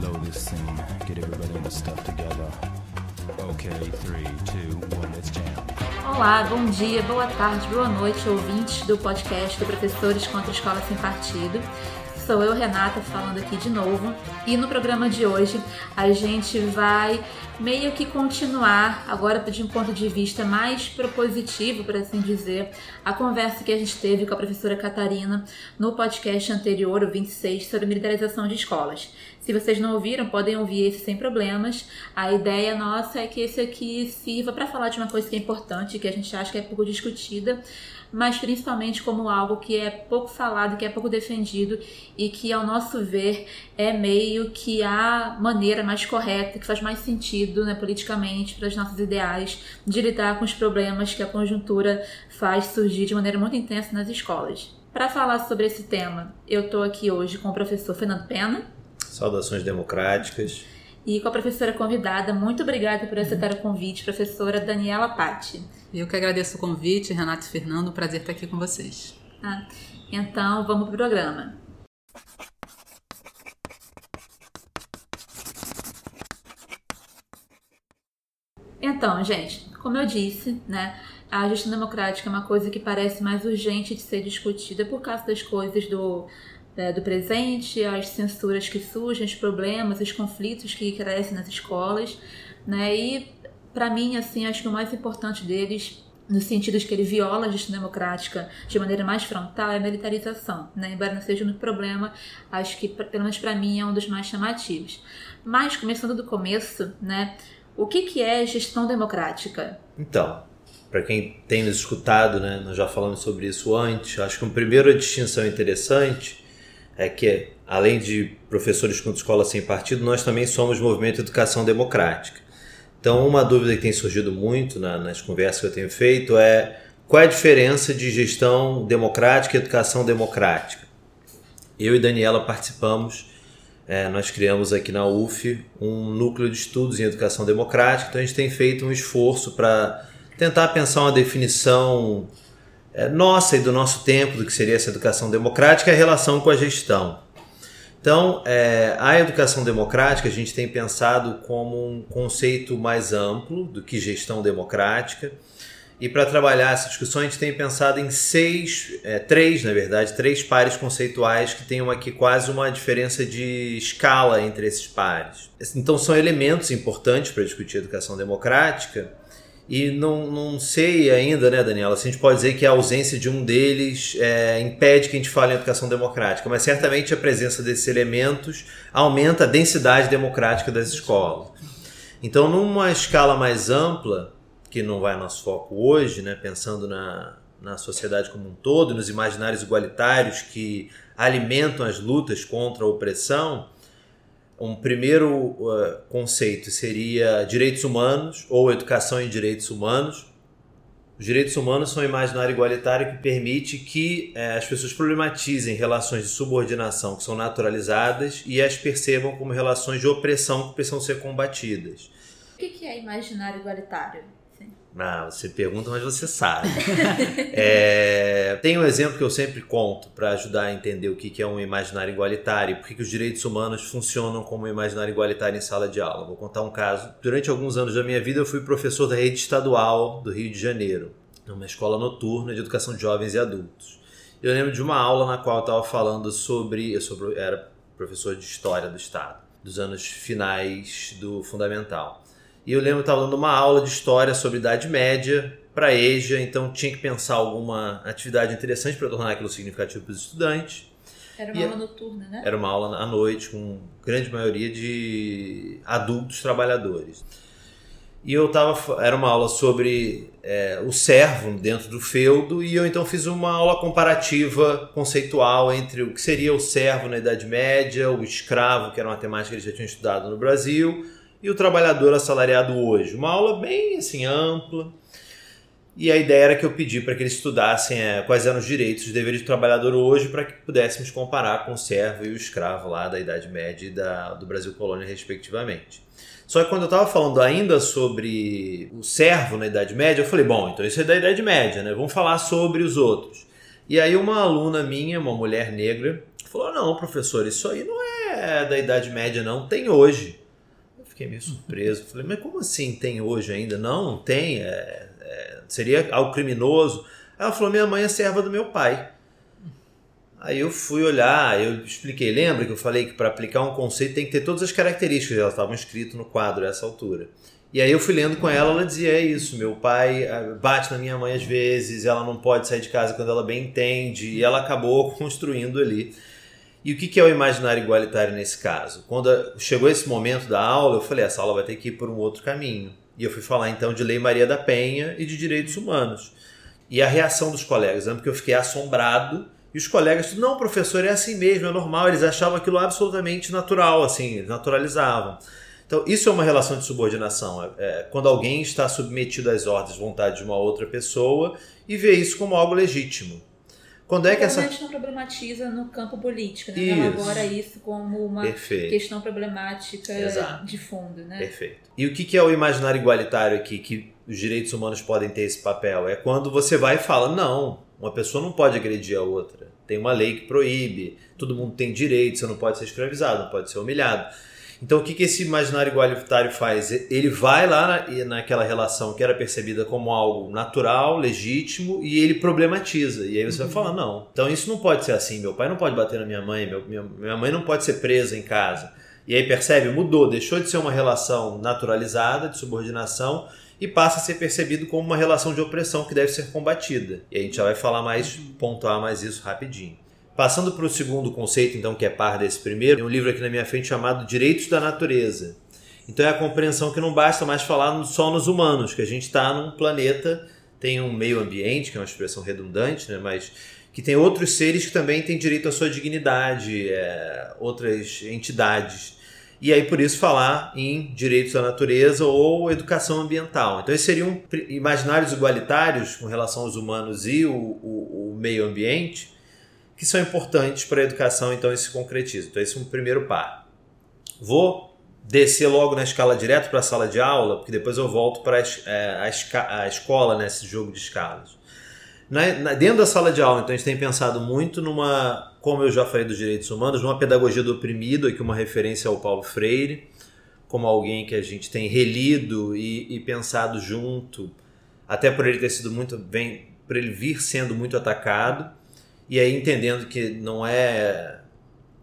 blow this. Get everybody in the stuff together. Okay, three, two, one, let's jam. Olá, bom dia, boa tarde, boa noite, ouvintes do podcast do Professores contra a Escola Sem Partido. Sou eu, Renata, falando aqui de novo. E no programa de hoje a gente vai meio que continuar, agora de um ponto de vista mais propositivo, por assim dizer, a conversa que a gente teve com a professora Catarina no podcast anterior, o 26, sobre militarização de escolas. Se vocês não ouviram, podem ouvir esse sem problemas. A ideia nossa é que esse aqui sirva para falar de uma coisa que é importante, que a gente acha que é pouco discutida, mas principalmente como algo que é pouco falado, que é pouco defendido e que, ao nosso ver, é meio que a maneira mais correta, que faz mais sentido né, politicamente para os nossos ideais de lidar com os problemas que a conjuntura faz surgir de maneira muito intensa nas escolas. Para falar sobre esse tema, eu estou aqui hoje com o professor Fernando Pena. Saudações democráticas. E com a professora convidada, muito obrigada por aceitar o convite, professora Daniela Patti. Eu que agradeço o convite, Renato e Fernando, prazer estar aqui com vocês. Ah, então, vamos para o programa. Então, gente, como eu disse, né, a gestão democrática é uma coisa que parece mais urgente de ser discutida por causa das coisas do, é, do presente, as censuras que surgem, os problemas, os conflitos que crescem nas escolas, né, e para mim, assim, acho que o mais importante deles no sentido de que ele viola a gestão democrática de maneira mais frontal, é a militarização. Né? Embora não seja um problema, acho que, pelo menos para mim, é um dos mais chamativos. Mas, começando do começo, né, o que, que é gestão democrática? Então, para quem tem nos escutado, né, nós já falamos sobre isso antes, acho que uma primeira distinção interessante é que, além de professores contra escola sem partido, nós também somos movimento de educação democrática. Então, uma dúvida que tem surgido muito na, nas conversas que eu tenho feito é qual é a diferença de gestão democrática e educação democrática? Eu e Daniela participamos, é, nós criamos aqui na UF um núcleo de estudos em educação democrática, então a gente tem feito um esforço para tentar pensar uma definição é, nossa e do nosso tempo do que seria essa educação democrática e a relação com a gestão. Então, é, a educação democrática a gente tem pensado como um conceito mais amplo do que gestão democrática. E para trabalhar essa discussão, a gente tem pensado em seis, é, três, na verdade, três pares conceituais que têm aqui quase uma diferença de escala entre esses pares. Então, são elementos importantes para discutir educação democrática e não, não sei ainda, né, Daniela, se a gente pode dizer que a ausência de um deles é, impede que a gente fale em educação democrática, mas certamente a presença desses elementos aumenta a densidade democrática das escolas. Então, numa escala mais ampla, que não vai nosso foco hoje, né, pensando na, na sociedade como um todo, nos imaginários igualitários que alimentam as lutas contra a opressão, um primeiro uh, conceito seria direitos humanos ou educação em direitos humanos. Os direitos humanos são um imaginário igualitário que permite que eh, as pessoas problematizem relações de subordinação que são naturalizadas e as percebam como relações de opressão que precisam ser combatidas. O que é imaginário igualitário? Ah, você pergunta, mas você sabe. é, tem um exemplo que eu sempre conto para ajudar a entender o que é um imaginário igualitário e por que os direitos humanos funcionam como um imaginário igualitário em sala de aula. Vou contar um caso. Durante alguns anos da minha vida, eu fui professor da rede estadual do Rio de Janeiro, numa escola noturna de educação de jovens e adultos. Eu lembro de uma aula na qual eu estava falando sobre. Eu sou, era professor de História do Estado, dos anos finais do Fundamental. E eu lembro que estava dando uma aula de história sobre Idade Média para EJA, então tinha que pensar alguma atividade interessante para tornar aquilo significativo para os estudantes. Era uma e aula noturna, né? Era uma aula à noite, com grande maioria de adultos trabalhadores. E eu tava. Era uma aula sobre é, o servo dentro do feudo, e eu então fiz uma aula comparativa conceitual entre o que seria o servo na Idade Média, o escravo, que era uma temática que eles já tinham estudado no Brasil, e o trabalhador assalariado hoje. Uma aula bem assim ampla. E a ideia era que eu pedi para que eles estudassem é, quais eram os direitos e deveres do trabalhador hoje para que pudéssemos comparar com o servo e o escravo lá da Idade Média e da, do Brasil colônia, respectivamente. Só que quando eu estava falando ainda sobre o servo na Idade Média, eu falei, bom, então isso é da Idade Média, né? Vamos falar sobre os outros. E aí uma aluna minha, uma mulher negra, falou, não, professor, isso aí não é é da Idade Média, não. Tem hoje. Fiquei meio surpreso. Falei, mas como assim tem hoje ainda? Não, tem. É, é, seria algo criminoso. Ela falou, minha mãe é serva do meu pai. Aí eu fui olhar, eu expliquei. Lembra que eu falei que para aplicar um conceito tem que ter todas as características, elas estavam escritas no quadro a essa altura. E aí eu fui lendo com ela, ela dizia é isso, meu pai ah, bate na minha mãe às vezes, ela não pode sair de casa quando ela bem entende, e ela acabou construindo ali. E o que é o imaginário igualitário nesse caso? Quando chegou esse momento da aula, eu falei, essa aula vai ter que ir por um outro caminho. E eu fui falar então de Lei Maria da Penha e de direitos humanos. E a reação dos colegas, né? porque eu fiquei assombrado, e os colegas, não, professor, é assim mesmo, é normal, eles achavam aquilo absolutamente natural, assim, naturalizavam. Então, isso é uma relação de subordinação. É, é, quando alguém está submetido às ordens, vontade de uma outra pessoa e vê isso como algo legítimo. Quando é que essa. não problematiza no campo político, né? Isso. elabora isso como uma Perfeito. questão problemática Exato. de fundo, né? Perfeito. E o que é o imaginário igualitário aqui, que os direitos humanos podem ter esse papel? É quando você vai e fala, não, uma pessoa não pode agredir a outra. Tem uma lei que proíbe, todo mundo tem direito, você não pode ser escravizado, não pode ser humilhado. Então, o que, que esse imaginário igualitário faz? Ele vai lá na, naquela relação que era percebida como algo natural, legítimo, e ele problematiza. E aí você uhum. vai falar: não, então isso não pode ser assim. Meu pai não pode bater na minha mãe, meu, minha, minha mãe não pode ser presa em casa. E aí percebe, mudou, deixou de ser uma relação naturalizada, de subordinação, e passa a ser percebido como uma relação de opressão que deve ser combatida. E a gente já vai falar mais, uhum. pontuar mais isso rapidinho. Passando para o segundo conceito, então, que é par desse primeiro, tem um livro aqui na minha frente chamado Direitos da Natureza. Então é a compreensão que não basta mais falar só nos humanos, que a gente está num planeta, tem um meio ambiente, que é uma expressão redundante, né, mas que tem outros seres que também têm direito à sua dignidade, é, outras entidades. E aí, por isso, falar em direitos da natureza ou educação ambiental. Então, esses seriam imaginários igualitários com relação aos humanos e o, o, o meio ambiente, que são importantes para a educação, então isso se. Então esse é um primeiro par. Vou descer logo na escala direto para a sala de aula, porque depois eu volto para é, a, a, escola nesse jogo de escalas. Na, na, dentro da sala de aula, então a gente tem pensado muito numa, como eu já falei dos direitos humanos, numa pedagogia do oprimido, aqui uma referência ao Paulo Freire, como alguém que a gente tem relido e, e pensado junto, até por ele ter sido muito bem, por ele vir sendo muito atacado e aí entendendo que não é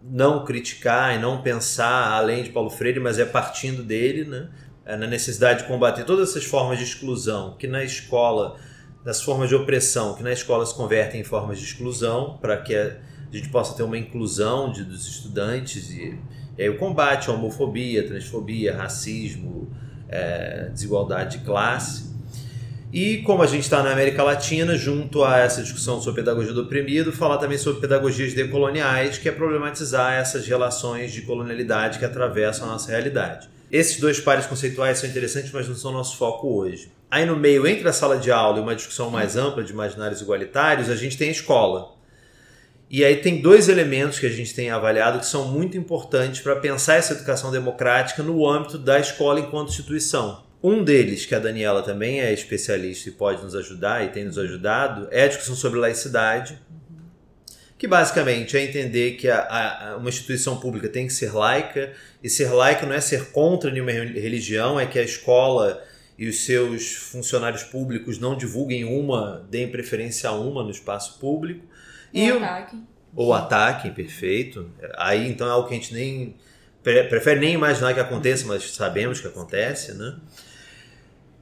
não criticar e não pensar além de Paulo Freire, mas é partindo dele, né? É na necessidade de combater todas essas formas de exclusão que na escola, das formas de opressão que na escola se convertem em formas de exclusão, para que a gente possa ter uma inclusão de, dos estudantes e, e aí o combate à homofobia, transfobia, racismo, é, desigualdade de classe. E como a gente está na América Latina, junto a essa discussão sobre pedagogia do oprimido, falar também sobre pedagogias decoloniais, que é problematizar essas relações de colonialidade que atravessam a nossa realidade. Esses dois pares conceituais são interessantes, mas não são nosso foco hoje. Aí no meio, entre a sala de aula e uma discussão mais ampla de imaginários igualitários, a gente tem a escola. E aí tem dois elementos que a gente tem avaliado que são muito importantes para pensar essa educação democrática no âmbito da escola enquanto instituição. Um deles, que a Daniela também é especialista e pode nos ajudar e tem nos ajudado, é a discussão sobre laicidade, que basicamente é entender que a, a, uma instituição pública tem que ser laica, e ser laica não é ser contra nenhuma religião, é que a escola e os seus funcionários públicos não divulguem uma, deem preferência a uma no espaço público. Ou e ataque. Ou ataque, perfeito. Aí então é algo que a gente nem prefere nem imaginar que aconteça, mas sabemos que acontece, né?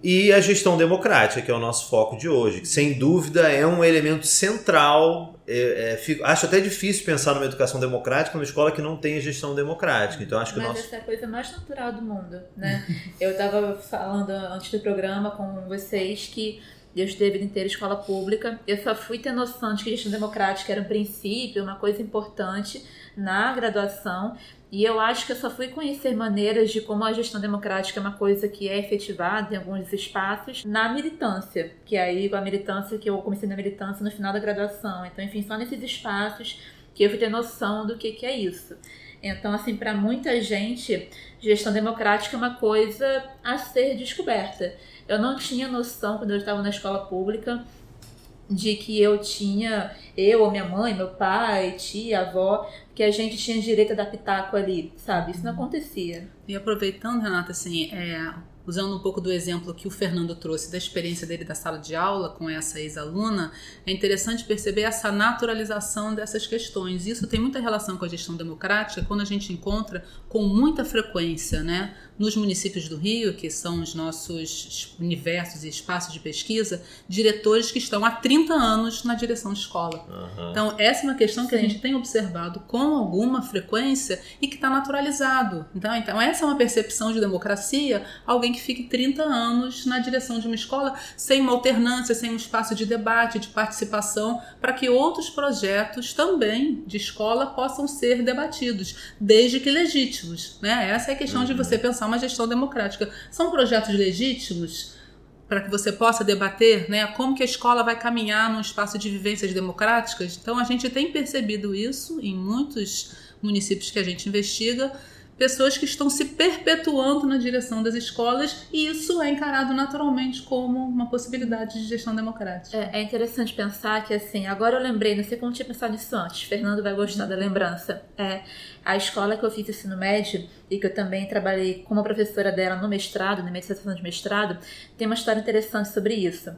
E a gestão democrática, que é o nosso foco de hoje, que sem dúvida é um elemento central. É, é, fico, acho até difícil pensar numa educação democrática numa escola que não tenha gestão democrática. Então acho que Mas nosso... essa é a coisa mais natural do mundo, né? Eu estava falando antes do programa com vocês que eu estudei a vida inteira escola pública. Eu só fui ter noção de que gestão democrática era um princípio, uma coisa importante na graduação. E eu acho que eu só fui conhecer maneiras de como a gestão democrática é uma coisa que é efetivada em alguns espaços na militância, que aí com a militância que eu comecei na militância no final da graduação. Então, enfim, só nesses espaços que eu fui ter noção do que, que é isso. Então, assim, para muita gente, gestão democrática é uma coisa a ser descoberta. Eu não tinha noção quando eu estava na escola pública de que eu tinha, eu minha mãe, meu pai, tia, avó, que a gente tinha direito a dar pitaco ali, sabe? Isso não acontecia. E aproveitando, Renata, assim, é, usando um pouco do exemplo que o Fernando trouxe da experiência dele da sala de aula com essa ex-aluna, é interessante perceber essa naturalização dessas questões. Isso tem muita relação com a gestão democrática quando a gente encontra com muita frequência, né, nos municípios do Rio, que são os nossos universos e espaços de pesquisa, diretores que estão há 30 anos na direção de escola. Uhum. Então, essa é uma questão que Sim. a gente tem observado com alguma frequência e que está naturalizado. Então, então, essa é uma percepção de democracia, alguém que fique 30 anos na direção de uma escola sem uma alternância, sem um espaço de debate, de participação, para que outros projetos também de escola possam ser debatidos, desde que legítimos. Né? Essa é a questão uhum. de você pensar uma gestão democrática. São projetos legítimos? para que você possa debater né, como que a escola vai caminhar num espaço de vivências democráticas. Então, a gente tem percebido isso em muitos municípios que a gente investiga, pessoas que estão se perpetuando na direção das escolas e isso é encarado naturalmente como uma possibilidade de gestão democrática. É, é interessante pensar que, assim, agora eu lembrei, não sei como tinha pensado nisso antes, Fernando vai gostar da lembrança. É, a escola que eu fiz ensino médio e que eu também trabalhei como professora dela no mestrado, na minha dissertação de mestrado, tem uma história interessante sobre isso.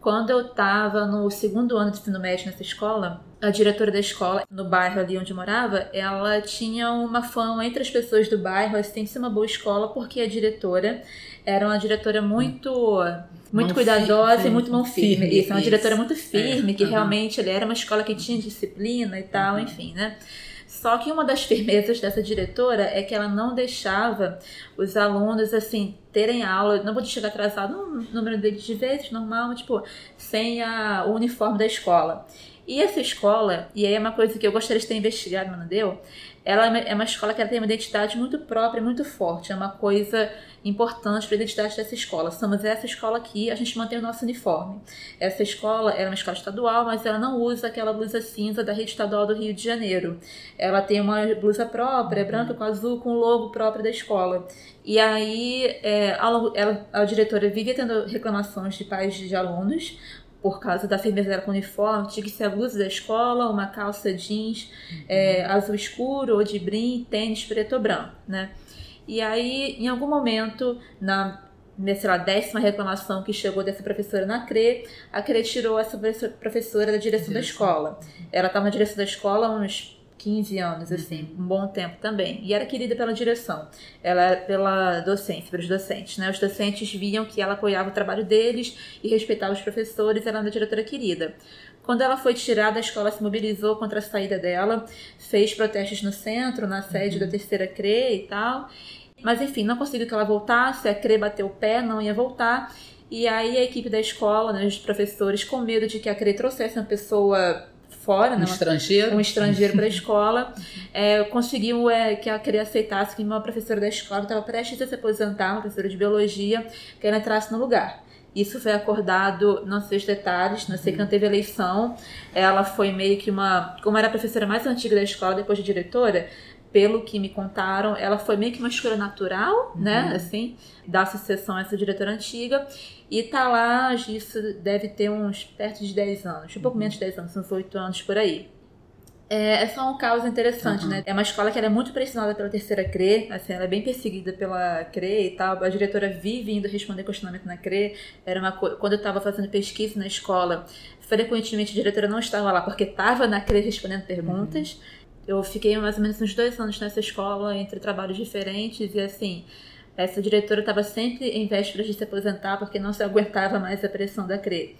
Quando eu estava no segundo ano de ensino médio nessa escola, a diretora da escola, no bairro ali onde eu morava, ela tinha uma fama entre as pessoas do bairro, assim, de ser uma boa escola, porque a diretora era uma diretora muito muito mão cuidadosa firme, e muito mão firme. firme isso, uma isso. diretora muito firme, é, que uhum. realmente ele era uma escola que tinha disciplina e tal, uhum. enfim, né? Só que uma das firmezas dessa diretora é que ela não deixava os alunos, assim, terem aula, não podia chegar atrasado no número de vezes, normal, tipo, sem a, o uniforme da escola. E essa escola, e aí é uma coisa que eu gostaria de ter investigado, mas não deu, ela é uma escola que tem uma identidade muito própria, muito forte. É uma coisa importante para a identidade dessa escola. Somos essa escola aqui, a gente mantém o nosso uniforme. Essa escola é uma escola estadual, mas ela não usa aquela blusa cinza da rede estadual do Rio de Janeiro. Ela tem uma blusa própria, branca com azul, com o logo próprio da escola. E aí é, a, ela, a diretora vivia tendo reclamações de pais de alunos, por causa da firmeza dela com o uniforme, tinha que ser a blusa da escola, uma calça jeans uhum. é, azul escuro ou de brim, tênis preto ou branco, né? E aí, em algum momento, na sei lá, décima reclamação que chegou dessa professora na CRE, a CRE tirou essa professora da direção da escola. Ela estava na direção da escola há uns 15 anos, assim, um bom tempo também. E era querida pela direção, ela era pela docência, pelos docentes, né? Os docentes viam que ela apoiava o trabalho deles e respeitava os professores, ela era uma diretora querida. Quando ela foi tirada, a escola se mobilizou contra a saída dela, fez protestos no centro, na sede uhum. da terceira CRE e tal. Mas enfim, não conseguiu que ela voltasse, a CRE bateu o pé, não ia voltar. E aí a equipe da escola, né, os professores, com medo de que a CRE trouxesse uma pessoa fora, um né, estrangeiro, um estrangeiro para a escola, é, conseguiu é, que a CRE aceitasse que uma professora da escola estava prestes a se aposentar, uma professora de biologia, que ela entrasse no lugar. Isso foi acordado, não sei os detalhes, não sei que não teve eleição. Ela foi meio que uma. Como era a professora mais antiga da escola, depois de diretora, pelo que me contaram, ela foi meio que uma escolha natural, uhum. né? Assim, da sucessão a essa diretora antiga. E tá lá, isso deve ter uns perto de 10 anos, um pouco uhum. menos de 10 anos, uns 8 anos por aí. É, é só um caso interessante, uhum. né? É uma escola que é muito pressionada pela terceira CRE, assim, ela é bem perseguida pela CRE e tal. A diretora vive indo responder questionamento na CRE. Era uma Quando eu estava fazendo pesquisa na escola, frequentemente a diretora não estava lá porque estava na CRE respondendo perguntas. Uhum. Eu fiquei mais ou menos uns dois anos nessa escola, entre trabalhos diferentes, e assim, essa diretora estava sempre em vésperas de se aposentar porque não se aguentava mais a pressão da CRE.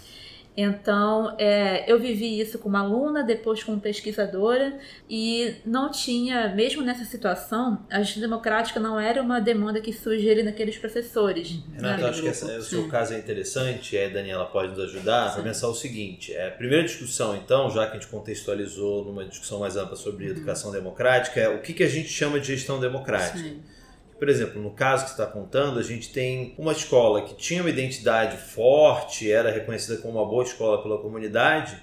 Então, é, eu vivi isso como aluna, depois como pesquisadora, e não tinha, mesmo nessa situação, a gestão democrática não era uma demanda que surgia ali naqueles professores. Uhum. Renato, né? acho que essa, o seu caso é interessante, e a Daniela pode nos ajudar para pensar o seguinte: é, a primeira discussão, então, já que a gente contextualizou numa discussão mais ampla sobre uhum. educação democrática, é o que, que a gente chama de gestão democrática. Sim. Por exemplo, no caso que você está contando, a gente tem uma escola que tinha uma identidade forte, era reconhecida como uma boa escola pela comunidade,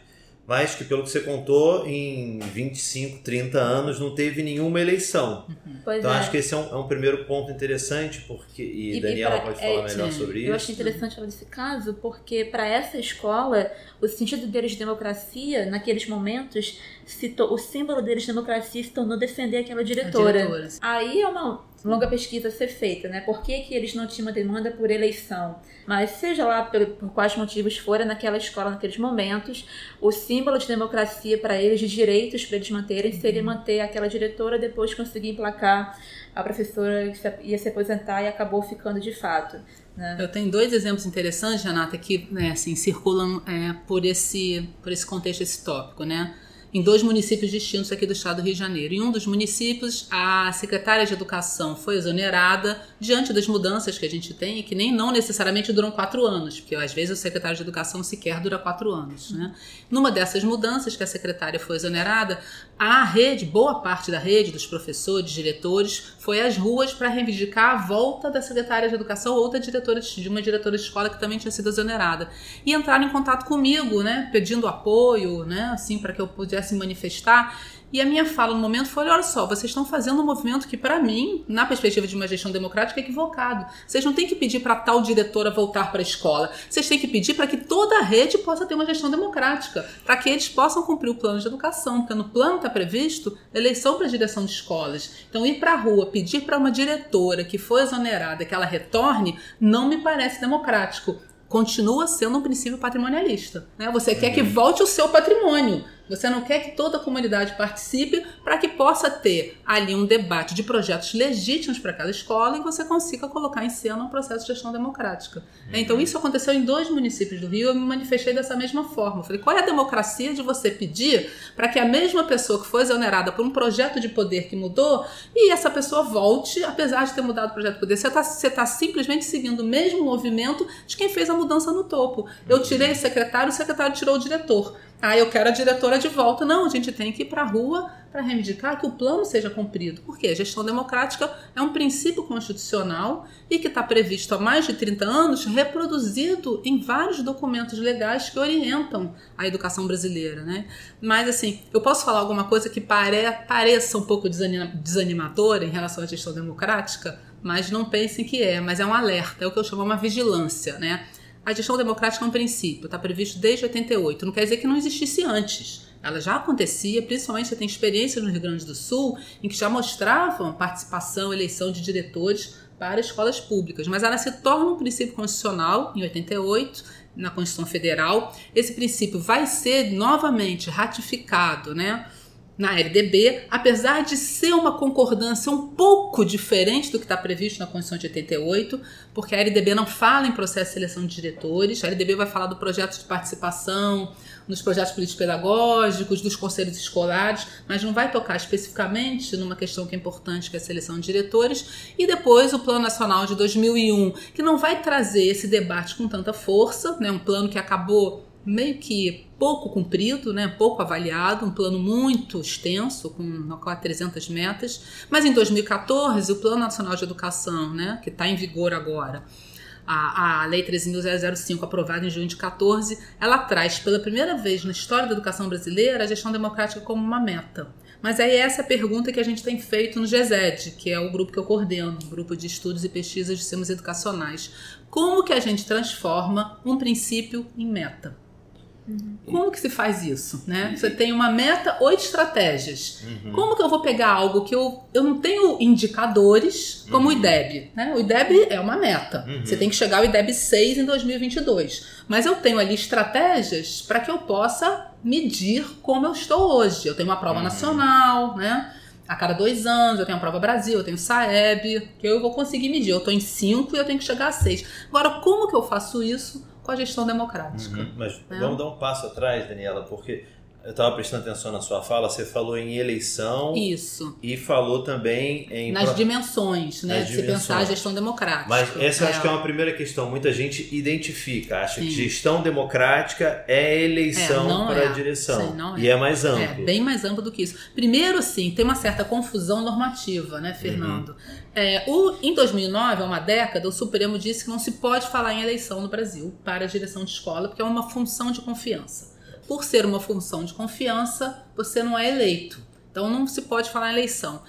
mas que, pelo que você contou, em 25, 30 anos não teve nenhuma eleição. Pois Então é. acho que esse é um, é um primeiro ponto interessante, porque. E, E- e Daniela pra- pode falar é, melhor sobre isso. Eu achei interessante falar desse caso porque, para essa escola, o sentido deles de democracia, naqueles momentos, se to- o símbolo deles de democracia se tornou defender aquela diretora. Aí é uma longa pesquisa a ser feita, né? Por que, que eles não tinham uma demanda por eleição? Mas seja lá por, por quais motivos forem naquela escola naqueles momentos, o símbolo de democracia para eles, de direitos para eles manterem, seria manter aquela diretora depois conseguir emplacar a professora ia se aposentar e acabou ficando de fato. Né? Eu tenho dois exemplos interessantes, Renata, que né, assim, circulam é, por, esse, por esse contexto, esse tópico, né? Em dois municípios distintos aqui do estado do Rio de Janeiro. Em um dos municípios, a secretária de Educação foi exonerada diante das mudanças que a gente tem e que nem não necessariamente duram quatro anos, porque às vezes o secretário de Educação sequer dura quatro anos. Né? Numa dessas mudanças que a secretária foi exonerada, a rede, boa parte da rede, dos professores, diretores, foi às ruas para reivindicar a volta da secretária de Educação ou da diretora de uma diretora de escola que também tinha sido exonerada. E entraram em contato comigo, né, pedindo apoio, né, assim, para que eu pudesse manifestar. E a minha fala no momento foi: olha só, vocês estão fazendo um movimento que, para mim, na perspectiva de uma gestão democrática, é equivocado. Vocês não têm que pedir para tal diretora voltar para a escola. Vocês têm que pedir para que toda a rede possa ter uma gestão democrática, para que eles possam cumprir o plano de educação, porque no plano está previsto eleição para direção de escolas. Então, ir para a rua pedir para uma diretora que foi exonerada que ela retorne, não me parece democrático continua sendo um princípio patrimonialista. Né? Você quer que volte o seu patrimônio. Você não quer que toda a comunidade participe para que possa ter ali um debate de projetos legítimos para aquela escola e você consiga colocar em cena um processo de gestão democrática. Então, isso aconteceu em dois municípios do Rio. Eu me manifestei dessa mesma forma. Eu falei: qual é a democracia de você pedir para que a mesma pessoa que foi exonerada por um projeto de poder que mudou e essa pessoa volte, apesar de ter mudado o projeto de poder? Você está tá simplesmente seguindo o mesmo movimento de quem fez a mudança no topo. Eu tirei o secretário, o secretário tirou o diretor. Ah, eu quero a diretora de volta. Não, a gente tem que ir para a rua para reivindicar que o plano seja cumprido. Porque a gestão democrática é um princípio constitucional e que está previsto há mais de 30 anos, reproduzido em vários documentos legais que orientam a educação brasileira. Né? Mas, assim, eu posso falar alguma coisa que pare, pareça um pouco desanima, desanimadora em relação à gestão democrática, mas não pensem que é, mas é um alerta, é o que eu chamo uma vigilância, né? A gestão democrática é um princípio, está previsto desde 88. Não quer dizer que não existisse antes. Ela já acontecia, principalmente você tem experiências no Rio Grande do Sul, em que já mostravam participação, eleição de diretores para escolas públicas. Mas ela se torna um princípio constitucional em 88, na Constituição Federal. Esse princípio vai ser novamente ratificado, né? Na LDB, apesar de ser uma concordância um pouco diferente do que está previsto na Constituição de 88, porque a LDB não fala em processo de seleção de diretores, a LDB vai falar do projeto de participação, nos projetos políticos pedagógicos, dos conselhos escolares, mas não vai tocar especificamente numa questão que é importante, que é a seleção de diretores, e depois o Plano Nacional de 2001, que não vai trazer esse debate com tanta força, né, um plano que acabou meio que pouco cumprido, né, pouco avaliado, um plano muito extenso, com quase 300 metas, mas em 2014 o Plano Nacional de Educação, né, que está em vigor agora, a, a Lei 13.005, aprovada em junho de 14, ela traz pela primeira vez na história da educação brasileira a gestão democrática como uma meta. Mas aí essa é a pergunta que a gente tem feito no GESED, que é o grupo que eu coordeno, o grupo de estudos e pesquisas de sistemas educacionais. Como que a gente transforma um princípio em meta? Como que se faz isso? Né? Você tem uma meta, oito estratégias. Como que eu vou pegar algo que eu, eu não tenho indicadores, como o IDEB? Né? O IDEB é uma meta. Você tem que chegar ao IDEB 6 em 2022. Mas eu tenho ali estratégias para que eu possa medir como eu estou hoje. Eu tenho uma prova nacional, né? A cada dois anos, eu tenho a prova Brasil, eu tenho Saeb, que eu vou conseguir medir. Eu estou em 5 e eu tenho que chegar a 6. Agora, como que eu faço isso com a gestão democrática? Uhum. Mas É. vamos dar um passo atrás, Daniela, porque eu estava prestando atenção na sua fala, você falou em eleição Isso. e falou também em. Nas pro- dimensões, né? Nas de se pensar a dimensões. gestão democrática. Mas essa eu acho que é uma primeira questão. Muita gente identifica, acha que gestão democrática é eleição É, para é. a direção. Sim, não é. E é mais É, amplo. bem mais amplo do que isso. Primeiro, assim, tem uma certa confusão normativa, né, Fernando? Uhum. É, o, em 2009, há uma década, o Supremo disse que não se pode falar em eleição no Brasil para a direção de escola, porque é uma função de confiança. Por ser uma função de confiança, você não é eleito. Então não se pode falar em eleição.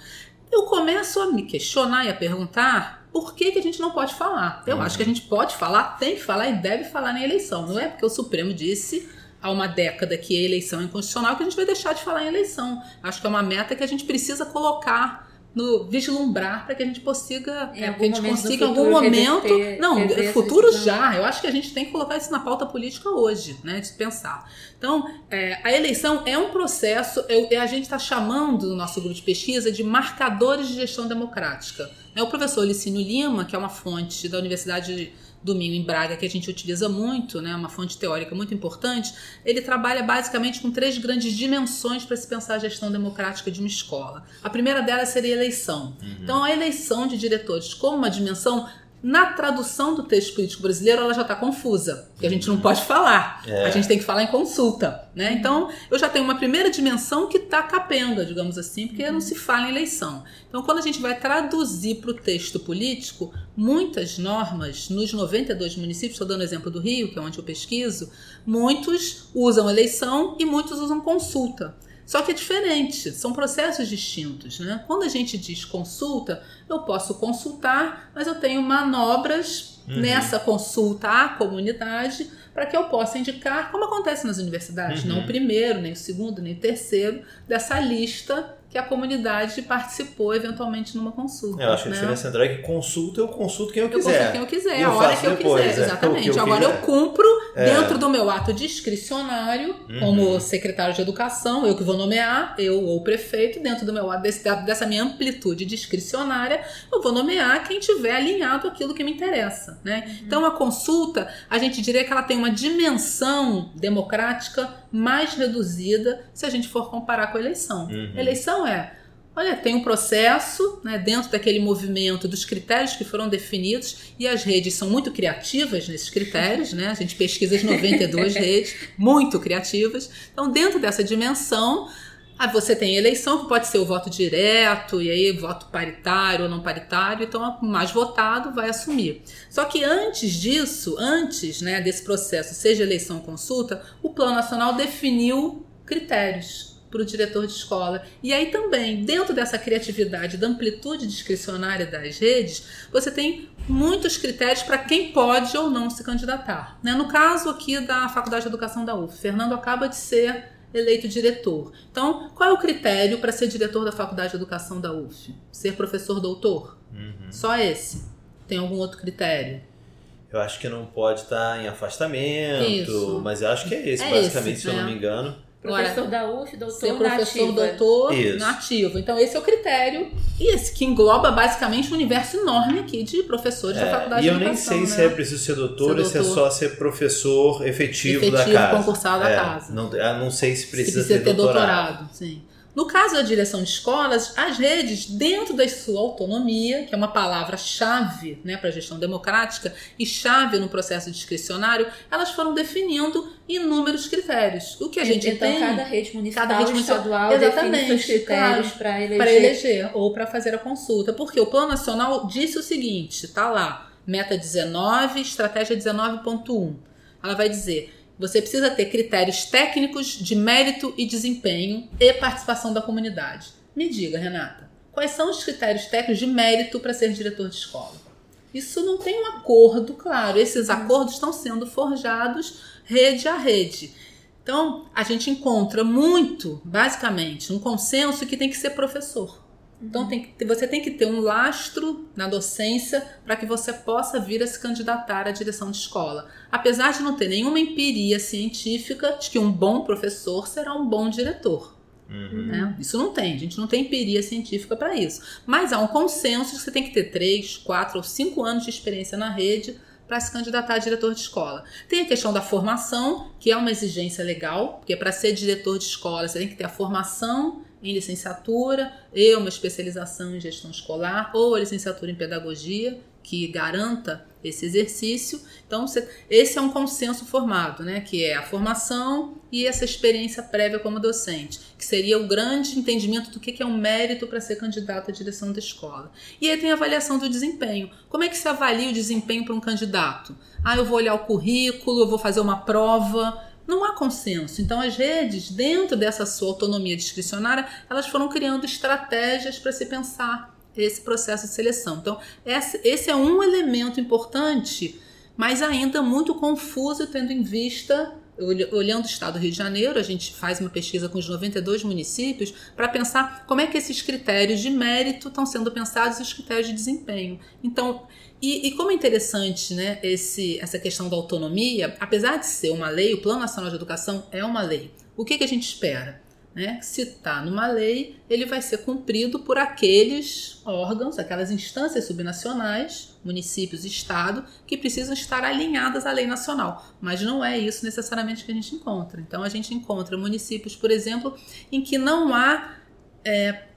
Eu começo a me questionar e a perguntar por que, que a gente não pode falar. Eu acho que a gente pode falar, tem que falar e deve falar na eleição. Não é porque o Supremo disse há uma década que a eleição é inconstitucional que a gente vai deixar de falar em eleição. Acho que é uma meta que a gente precisa colocar no vislumbrar para que a gente consiga, é, algum que a gente consiga em algum futuro momento, reverter- não, futuro já. Eu acho que a gente tem que colocar isso na pauta política hoje, né, de pensar. Então, é, a eleição é um processo, eu- a gente está chamando no nosso grupo de pesquisa de marcadores de gestão democrática. É o professor Licínio Lima, que é uma fonte da Universidade do Minho em Braga que a gente utiliza muito, né, uma fonte teórica muito importante, ele trabalha basicamente com três grandes dimensões para se pensar a gestão democrática de uma escola. A primeira delas seria a eleição. Então, a eleição de diretores como uma dimensão na tradução do texto político brasileiro, ela já está confusa, porque a gente não pode falar. A gente tem que falar em consulta, né? Então, eu já tenho uma primeira dimensão que está capenga, digamos assim, porque não se fala em eleição. Então, quando a gente vai traduzir para o texto político, muitas normas nos 92 municípios, estou dando o exemplo do Rio, que é onde eu pesquiso, muitos usam eleição e muitos usam consulta. Só que é diferente, são processos distintos. Né? Quando a gente diz consulta, eu posso consultar, mas eu tenho manobras nessa consulta à comunidade para que eu possa indicar, como acontece nas universidades, não o primeiro, nem o segundo, nem o terceiro, dessa lista que a comunidade participou eventualmente numa consulta. Eu acho que a né? diferença central é que consulta, eu consulto quem eu Eu quiser. consulto quem eu quiser, E a hora que eu depois, quiser. é, Exatamente. o que eu Agora quiser. eu cumpro É. dentro do meu ato discricionário, Uhum. como secretário de educação, eu que vou nomear, eu ou o prefeito, dentro do meu ato, desse- dessa minha amplitude discricionária, eu vou nomear quem tiver alinhado aquilo que me interessa. Né? Então a consulta, a gente diria que ela tem uma dimensão democrática mais reduzida se a gente for comparar com a eleição. Uhum. Eleição é Olha, tem um processo né, dentro daquele movimento dos critérios que foram definidos e as redes são muito criativas nesses critérios, né? A gente pesquisa as 92 redes, muito criativas. Então, dentro dessa dimensão, aí você tem eleição, que pode ser o voto direto, e aí voto paritário ou não paritário, então o mais votado vai assumir. Só que antes disso, antes né, desse processo, seja eleição ou consulta, o Plano Nacional definiu critérios para o diretor de escola. E aí também, dentro dessa criatividade, da amplitude discricionária das redes, você tem muitos critérios para quem pode ou não se candidatar. Né? No caso aqui da Faculdade de Educação da UF, Fernando acaba de ser eleito diretor. Então, qual é o critério para ser diretor da Faculdade de Educação da UF? Ser professor doutor? Uhum. Só esse? Tem algum outro critério? Eu acho que não pode estar em afastamento, Isso. mas eu acho que é esse, É basicamente, esse, se eu não né? me engano. Professor da UF, doutor Ser professor ativa. doutor Isso. nativo. Então, esse é o critério. E esse que engloba basicamente um universo enorme aqui de professores da É, Faculdade e de eu nem Educação. sei né? se é preciso ser doutor Ser ou se é só ser professor efetivo, da Efetivo, casa. concursado da É, casa. Não, não sei se Se precisa, precisa ter, doutorado. Sim. No caso da direção de escolas, as redes, dentro da sua autonomia, que é uma palavra-chave né, para a gestão democrática e chave no processo discricionário, elas foram definindo inúmeros critérios. O que a gente então, tem cada rede municipal, Cada rede municipal- estadual Exatamente, define seus critérios claro. para eleger. para eleger ou para fazer a consulta. Porque o Plano Nacional disse o seguinte, tá lá, meta 19, estratégia 19.1. Ela vai dizer, você precisa ter critérios técnicos de mérito e desempenho e participação da comunidade. Me diga, Renata, quais são os critérios técnicos de mérito para ser diretor de escola? Isso não tem um acordo, claro. Esses acordos estão sendo forjados rede a rede. Então, a gente encontra muito, basicamente, um consenso que tem que ser professor. Então, tem que, você tem que ter um lastro na docência para que você possa vir a se candidatar à direção de escola. Apesar de não ter nenhuma empiria científica de que um bom professor será um bom diretor. Uhum. né? Isso não tem, a gente não tem empiria científica para isso. Mas há um consenso que você tem que ter três, quatro ou cinco anos de experiência na rede para se candidatar a diretor de escola. Tem a questão da formação, que é uma exigência legal, porque para ser diretor de escola você tem que ter a formação em licenciatura e uma especialização em gestão escolar ou a licenciatura em pedagogia que garanta esse exercício. Então, esse é um consenso formado, né? Que é a formação e essa experiência prévia como docente, que seria o grande entendimento do que que é um mérito para ser candidato à direção da escola. E aí tem a avaliação do desempenho. Como é que se avalia o desempenho para um candidato? Ah, eu vou olhar o currículo, eu vou fazer uma prova. Não há consenso. Então, as redes, dentro dessa sua autonomia discricionária, elas foram criando estratégias para se pensar esse processo de seleção. Então, esse é um elemento importante, mas ainda muito confuso, tendo em vista olhando o estado do Rio de Janeiro, a gente faz uma pesquisa com os 92 municípios para pensar como é que esses critérios de mérito estão sendo pensados e os critérios de desempenho. Então, e, e, como é interessante né, esse, essa questão da autonomia, apesar de ser uma lei, o Plano Nacional de Educação é uma lei. O que, que a gente espera? Né? Se está numa lei, ele vai ser cumprido por aqueles órgãos, aquelas instâncias subnacionais, municípios e Estado, que precisam estar alinhadas à lei nacional. Mas não é isso necessariamente que a gente encontra. Então, a gente encontra municípios, por exemplo, em que não há é,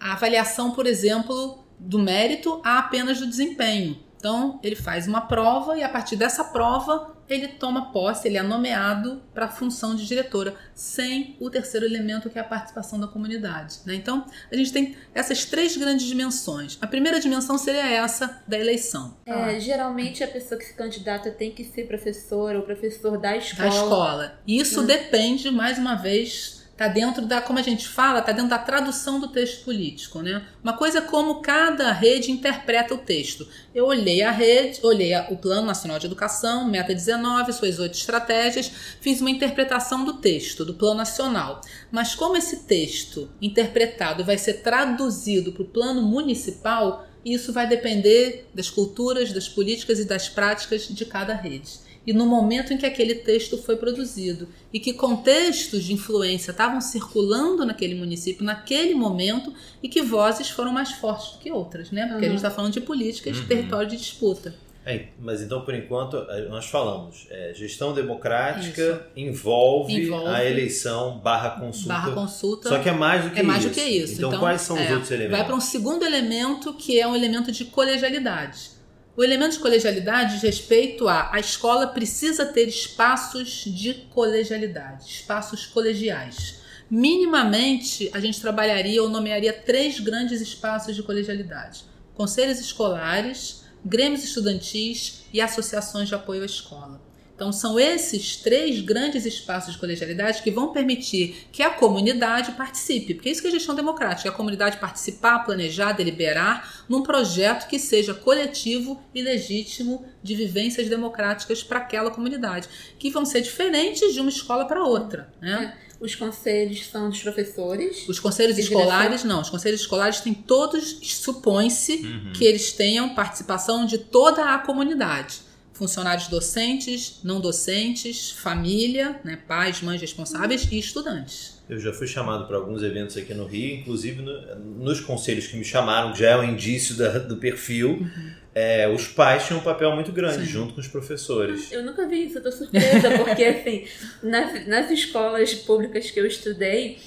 avaliação, por exemplo, do mérito, há apenas do desempenho. Então, ele faz uma prova e a partir dessa prova ele toma posse, ele é nomeado para a função de diretora, sem o terceiro elemento que é a participação da comunidade. Né? Então, a gente tem essas três grandes dimensões. A primeira dimensão seria essa da eleição. É, geralmente a pessoa que se candidata tem que ser professor ou professor da escola. Da escola. Isso hum. depende, mais uma vez, Está dentro da, como a gente fala, está dentro da tradução do texto político. Né? Uma coisa é como cada rede interpreta o texto. Eu olhei a rede, olhei o Plano Nacional de Educação, Meta 19, suas oito estratégias, fiz uma interpretação do texto, do Plano Nacional. Mas como esse texto interpretado vai ser traduzido para o plano municipal, isso vai depender das culturas, das políticas e das práticas de cada rede e no momento em que aquele texto foi produzido e que contextos de influência estavam circulando naquele município naquele momento e que vozes foram mais fortes do que outras, né? Porque uhum. a gente está falando de políticas de uhum. território de disputa. É, mas então, por enquanto, nós falamos, é, gestão democrática envolve, envolve, a eleição barra consulta. Barra consulta. Só que é mais do que é mais isso. do que isso. Então, então quais são é, os outros elementos? Vai para um segundo elemento que é um elemento de colegialidade. O elemento de colegialidade diz respeito a a escola precisa ter espaços de colegialidade, espaços colegiais. Minimamente, a gente trabalharia ou nomearia três grandes espaços de colegialidade: conselhos escolares, grêmios estudantis e associações de apoio à escola. Então, são esses três grandes espaços de colegialidade que vão permitir que a comunidade participe, porque é isso que é gestão democrática, é a comunidade participar, planejar, deliberar num projeto que seja coletivo e legítimo de vivências democráticas para aquela comunidade, que vão ser diferentes de uma escola para outra. Né? É. Os conselhos são dos professores? Os conselhos escolares, direção? não. Os conselhos escolares têm todos, supõe-se uhum. que eles tenham participação de toda a comunidade funcionários docentes, não docentes, família, né, pais, mães responsáveis e estudantes. Eu já fui chamado para alguns eventos aqui no Rio, inclusive no, nos conselhos que me chamaram, já é um indício da, do perfil. Uhum. É, os pais tinham um papel muito grande, Sim. junto com os professores. Eu nunca vi isso, eu tô surpresa, porque assim, nas, nas escolas públicas que eu estudei,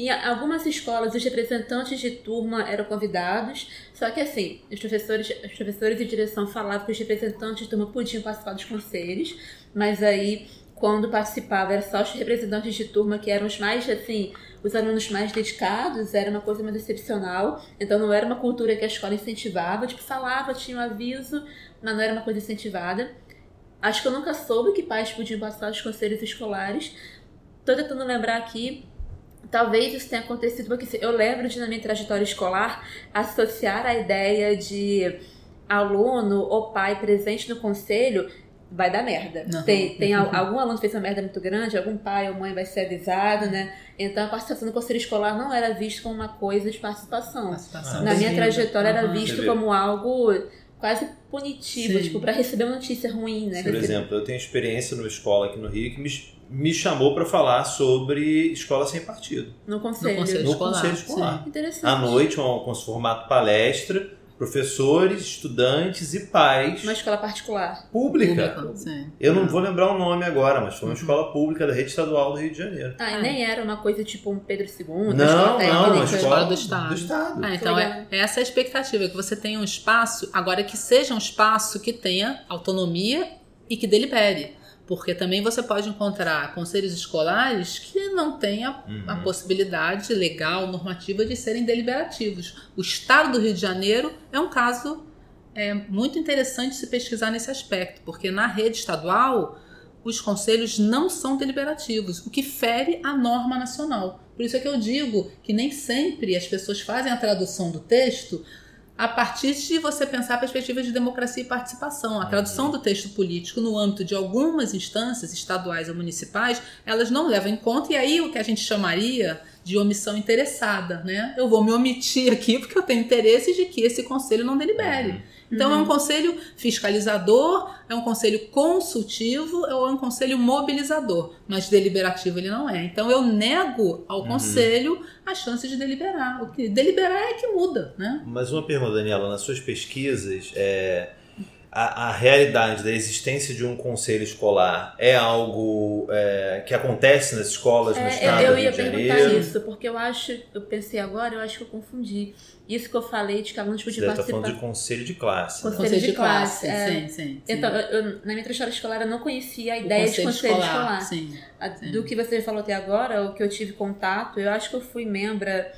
em algumas escolas, os representantes de turma eram convidados, só que assim, os professores, os professores de direção falavam que os representantes de turma podiam participar dos conselhos, mas aí, quando participava, era só os representantes de turma que eram os mais, assim, os alunos mais dedicados, era uma coisa mais excepcional, então não era uma cultura que a escola incentivava, tipo, falava, tinha um aviso, mas não era uma coisa incentivada. Acho que eu nunca soube que pais podiam participar dos conselhos escolares. Tô tentando lembrar aqui, Talvez isso tenha acontecido porque eu lembro de, na minha trajetória escolar, associar a ideia de aluno ou pai presente no conselho vai dar merda. Uhum. Tem, tem uhum. algum aluno que fez uma merda muito grande, algum pai ou mãe vai ser avisado, né? Então a participação no conselho escolar não era vista como uma coisa de participação. participação. Na minha trajetória uhum. era visto como algo quase punitivo, Sim. tipo, para receber uma notícia ruim, né? Por exemplo, eu tenho experiência numa escola aqui no Rio que me me chamou para falar sobre escola sem partido. No conselho, no conselho, no escolar. Conselho escolar. Interessante. À noite, um, com esse formato palestra, professores, estudantes e pais. Uma escola particular. Pública. pública Eu não vou lembrar o nome agora, mas foi uma uhum. escola pública da rede estadual do Rio de Janeiro. Ah, e nem era uma coisa tipo um Pedro II? Não, não, uma escola do Estado. Do estado. Ah, então é, é, essa a expectativa, que você tenha um espaço, agora que seja um espaço que tenha autonomia e que delibere. Porque também você pode encontrar conselhos escolares que não têm a, uhum. a, possibilidade legal, normativa de serem deliberativos. O estado do Rio de Janeiro é um caso é, muito interessante se pesquisar nesse aspecto, porque na rede estadual os conselhos não são deliberativos, o que fere a norma nacional. Por isso é que eu digo que nem sempre as pessoas fazem a tradução do texto a partir de você pensar a perspectiva de democracia e participação. A tradução do texto político no âmbito de algumas instâncias, estaduais ou municipais, elas não levam em conta, e aí o que a gente chamaria de omissão interessada, né? Eu vou me omitir aqui porque eu tenho interesse de que esse conselho não delibere. Então, é um conselho fiscalizador, é um conselho consultivo ou é um conselho mobilizador, mas deliberativo ele não é. Então, eu nego ao conselho a chance de deliberar. O que deliberar é que muda, né? Mas uma pergunta, Daniela, nas suas pesquisas, é, a, a realidade da existência de um conselho escolar é algo é, que acontece nas escolas no É, estado eu, eu do ia Rio de perguntar isso, porque eu acho, eu pensei agora, eu acho que eu confundi. Isso que eu falei de que alunos podiam participar. falando de conselho de classe. né? Conselho de classe, é. sim, sim, sim. Então, eu, eu- na minha trajetória escolar eu não conhecia a O ideia de conselho escolar. Sim. A- sim. Do que você falou até agora, o que eu tive contato, eu acho que eu fui membra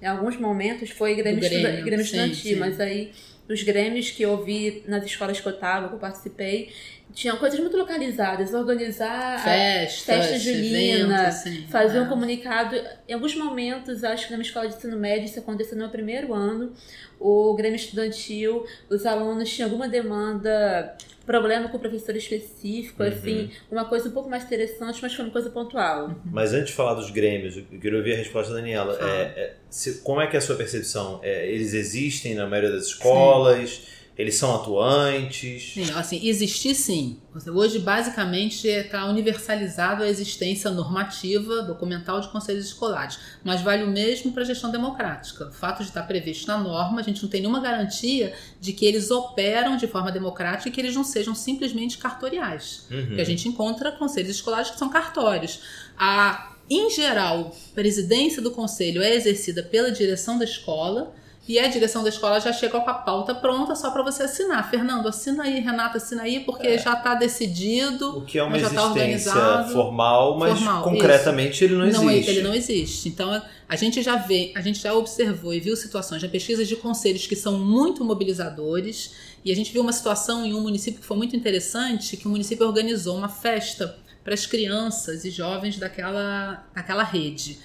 em alguns momentos, foi Grêmio, Grêmio, estuda- Grêmio sim, Estudantil, sim. mas aí os grêmios que eu vi nas escolas que eu estava, que eu participei, tinham coisas muito localizadas, organizar a- Festas, festa julina, eventos, sim. fazer É. um comunicado. Em alguns momentos, acho que na minha escola de ensino médio, isso aconteceu no meu primeiro ano, o Grêmio Estudantil, os alunos tinham alguma demanda, problema com o professor específico, Uhum. assim, uma coisa um pouco mais interessante, mas foi uma coisa pontual. Mas antes de falar dos grêmios, eu queria ouvir a resposta da Daniela. É, é, se- como é que é a sua percepção? É, eles existem na maioria das escolas? Eles são atuantes? Sim, assim, existir sim. Hoje, basicamente, está universalizado a existência normativa, documental de conselhos escolares. Mas vale o mesmo para a gestão democrática. O fato de estar previsto na norma, a gente não tem nenhuma garantia de que eles operam de forma democrática e que eles não sejam simplesmente cartoriais. Uhum. Porque a gente encontra conselhos escolares que são cartórios. A, em geral, presidência do conselho é exercida pela direção da escola e a direção da escola já chega com a pauta pronta só para você assinar. Fernando, assina aí, Renata, assina aí, porque já está decidido. O que é uma já tá existência organizado. formal, mas Formal, concretamente ele não Não, existe. ele não existe. Então, a gente já vê, a gente já observou e viu situações na pesquisa de conselhos que são muito mobilizadores. E a gente viu uma situação em um município que foi muito interessante, que o município organizou uma festa para as crianças e jovens daquela, daquela rede.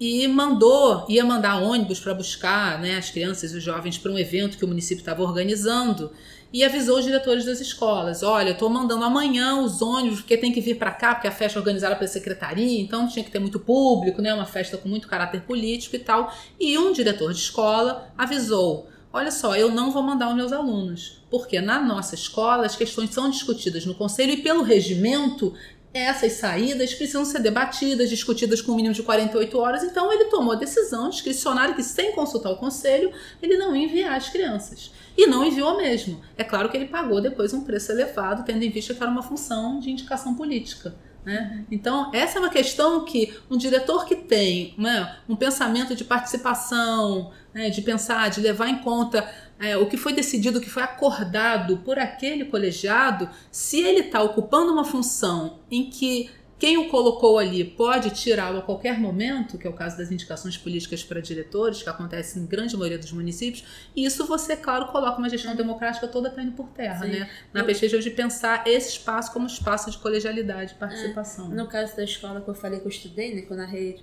E mandou, ia mandar ônibus para buscar né, as crianças e os jovens para um evento que o município estava organizando e avisou os diretores das escolas: olha, estou mandando amanhã os ônibus, porque tem que vir para cá, porque a festa é organizada pela secretaria, então tinha que ter muito público, né, uma festa com muito caráter político e tal. E um diretor de escola avisou: olha só, eu não vou mandar os meus alunos, porque na nossa escola as questões são discutidas no conselho e pelo regimento. Essas saídas precisam ser debatidas, discutidas com um mínimo de 48 horas. Então, ele tomou a decisão discricionária que, sem consultar o conselho, ele não ia enviar as crianças. E não enviou mesmo. É claro que ele pagou depois um preço elevado, tendo em vista que era uma função de indicação política. Né? Então, essa é uma questão que um diretor que tem né, um pensamento de participação, né, de pensar, de levar em conta é, o que foi decidido, o que foi acordado por aquele colegiado, se ele está ocupando uma função em que quem o colocou ali pode tirá-lo a qualquer momento, que é o caso das indicações políticas para diretores, que acontece em grande maioria dos municípios, e isso você, claro, coloca uma gestão democrática toda caindo por terra, Sim. né? Na pesquisa de pensar esse espaço como espaço de colegialidade e participação. No caso da escola que eu falei que eu estudei, né, quando a re...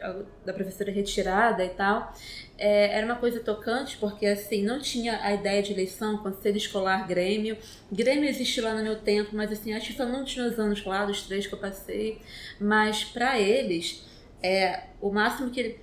da professora retirada e tal, é, era uma coisa tocante, porque assim, não tinha a ideia de eleição, conselho escolar, grêmio. Grêmio existe lá no meu tempo, mas assim, acho que foi nos meus anos lá, dos três que eu passei. Mas para eles, é, o máximo que.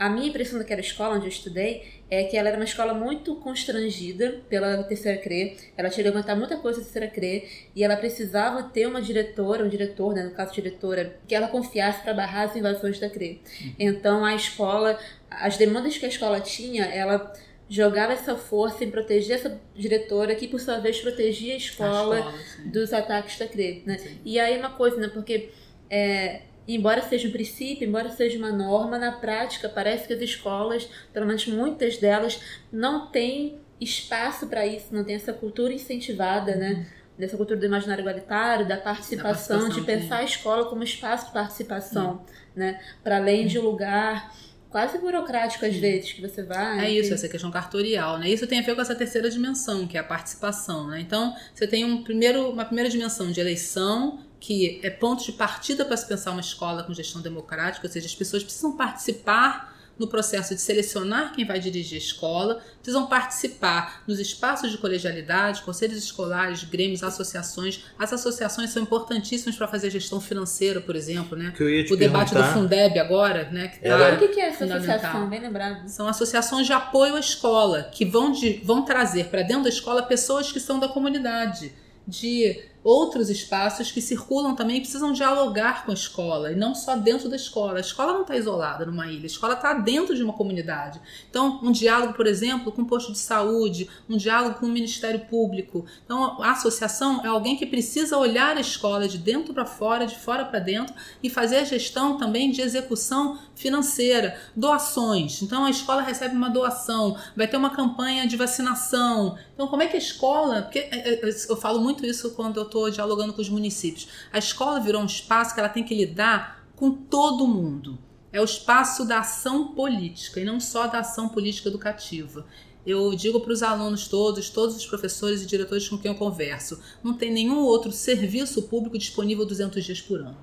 A minha impressão daquela escola onde eu estudei é que ela era uma escola muito constrangida pela terceira CRE. Ela tinha que levantar muita coisa da terceira CRE e ela precisava ter uma diretora, um diretor, né, no caso diretora, que ela confiasse para barrar as invasões da CRE. Então a escola, as demandas que a escola tinha, ela jogava essa força em proteger essa diretora, que por sua vez protegia a A escola, escola, sim. dos ataques da CRE, né? E aí uma coisa, né? Porque é, embora seja um princípio, embora seja uma norma, na prática parece que as escolas, pelo menos muitas delas, não têm espaço para isso, não tem essa cultura incentivada, né? Dessa cultura do imaginário igualitário, da participação, participação, de pensar a escola como espaço de participação, né? Para além de um lugar quase burocrático às vezes que você vai. É isso, essa questão cartorial, né? Isso tem a ver com essa terceira dimensão, que é a participação, né? Então, você tem um primeiro, uma primeira dimensão de eleição que é ponto de partida para se pensar uma escola com gestão democrática, ou seja, as pessoas precisam participar no processo de selecionar quem vai dirigir a escola, precisam participar nos espaços de colegialidade, conselhos escolares, grêmios, associações. As associações são importantíssimas para fazer gestão financeira, por exemplo, né? o debate do Fundeb agora, né? Que tá o que é essa associação? Bem lembrado. São associações de apoio à escola que vão, de, vão trazer para dentro da escola pessoas que são da comunidade, de outros espaços que circulam também precisam dialogar com a escola e não só dentro da escola. A escola não está isolada numa ilha, a escola está dentro de uma comunidade. Então, um diálogo, por exemplo, com o posto de saúde, um diálogo com o Ministério Público. Então, a associação é alguém que precisa olhar a escola de dentro para fora, de fora para dentro e fazer a gestão também de execução financeira, doações. Então, a escola recebe uma doação, vai ter uma campanha de vacinação. Então, como é que a escola, porque é, é, eu falo muito isso quando eu estou dialogando com os municípios. A escola virou um espaço que ela tem que lidar com todo mundo. É o espaço da ação política e não só da ação política educativa. Eu digo para os alunos todos, todos os professores e diretores com quem eu converso, não tem nenhum outro serviço público disponível 200 dias por ano.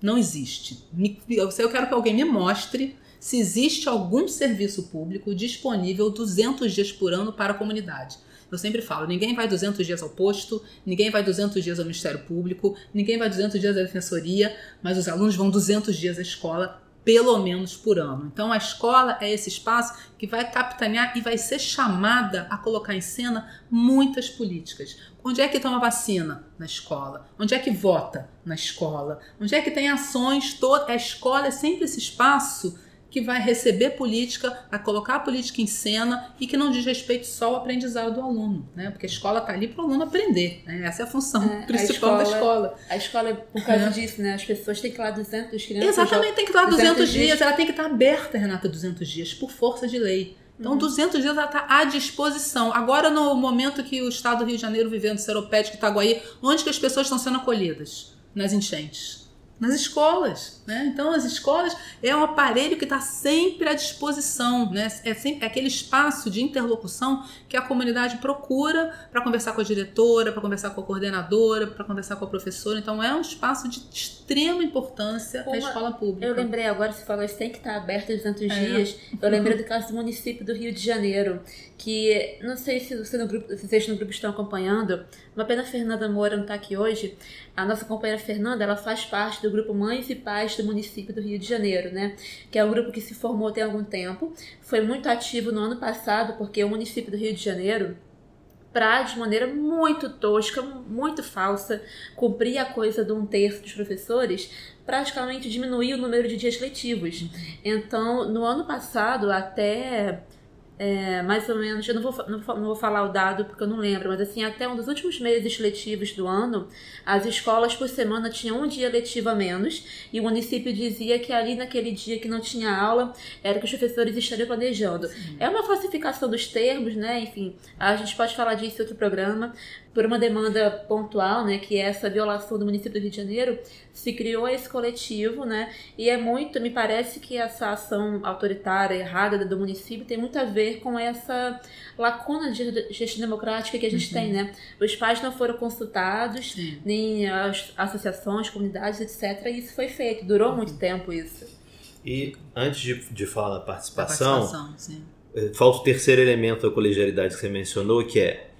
Não existe. Eu quero que alguém me mostre se existe algum serviço público disponível 200 dias por ano para a comunidade. Eu sempre falo, ninguém vai 200 dias ao posto, ninguém vai 200 dias ao Ministério Público, ninguém vai 200 dias à Defensoria, mas os alunos vão 200 dias à escola pelo menos por ano. Então a escola é esse espaço que vai capitanear e vai ser chamada a colocar em cena muitas políticas. Onde é que toma vacina? Na escola. Onde é que vota? Na escola. Onde é que tem ações? Toda a escola é sempre esse espaço que vai receber política, a colocar a política em cena e que não diz respeito só ao aprendizado do aluno, né? Porque a escola está ali para o aluno aprender, né? Essa é a função é, principal a escola, da escola. A escola é por causa é. disso, né? As pessoas têm que ir lá 200 crianças. Exatamente, tem que ir lá 200, 200 dias. dias. Ela tem que estar aberta, Renata, 200 dias, por força de lei. Então, 200 uhum. dias ela está à disposição. Agora, no momento que o estado do Rio de Janeiro vivendo Seropédico Itaguaí, onde que as pessoas estão sendo acolhidas? Nas enchentes nas escolas. Né? Então, as escolas é um aparelho que está sempre à disposição, né? é, sempre, é aquele espaço de interlocução que a comunidade procura para conversar com a diretora, para conversar com a coordenadora, para conversar com a professora. Então, é um espaço de extrema importância Uma, a escola pública. Eu lembrei agora, você falou isso tem que estar tá aberto durante é. dias. Eu lembrei do caso do município do Rio de Janeiro, que não sei se, você no grupo, se vocês no grupo estão acompanhando, uma pena a Fernanda Moura não está aqui hoje. A nossa companheira Fernanda, ela faz parte do grupo Mães e Pais do município do Rio de Janeiro, né? Que é um grupo que se formou tem algum tempo. Foi muito ativo no ano passado, porque o município do Rio de Janeiro para, de maneira muito tosca, muito falsa, cumprir a coisa de um terço dos professores, praticamente diminuir o número de dias letivos. Então, no ano passado, até é, mais ou menos, eu não vou, não não, vou, falar o dado porque eu não lembro, mas assim, até um dos últimos meses letivos do ano, as escolas por semana tinham um dia letivo a menos e o município dizia que ali naquele dia que não tinha aula era que os professores estariam planejando. Sim. É uma falsificação dos termos, né? Enfim, a gente pode falar disso em outro programa, por uma demanda pontual, né, que é essa violação do município do Rio de Janeiro, se criou esse coletivo, né, e é muito, me parece que essa ação autoritária, errada do município tem muito a ver com essa lacuna de gestão democrática que a gente uhum. tem, né. Os pais não foram consultados, Sim. nem as associações, comunidades, etc, e isso foi feito, durou uhum. muito tempo isso. E antes de, de falar da participação, participação eh, falta o terceiro elemento da colegialidade que você mencionou, que é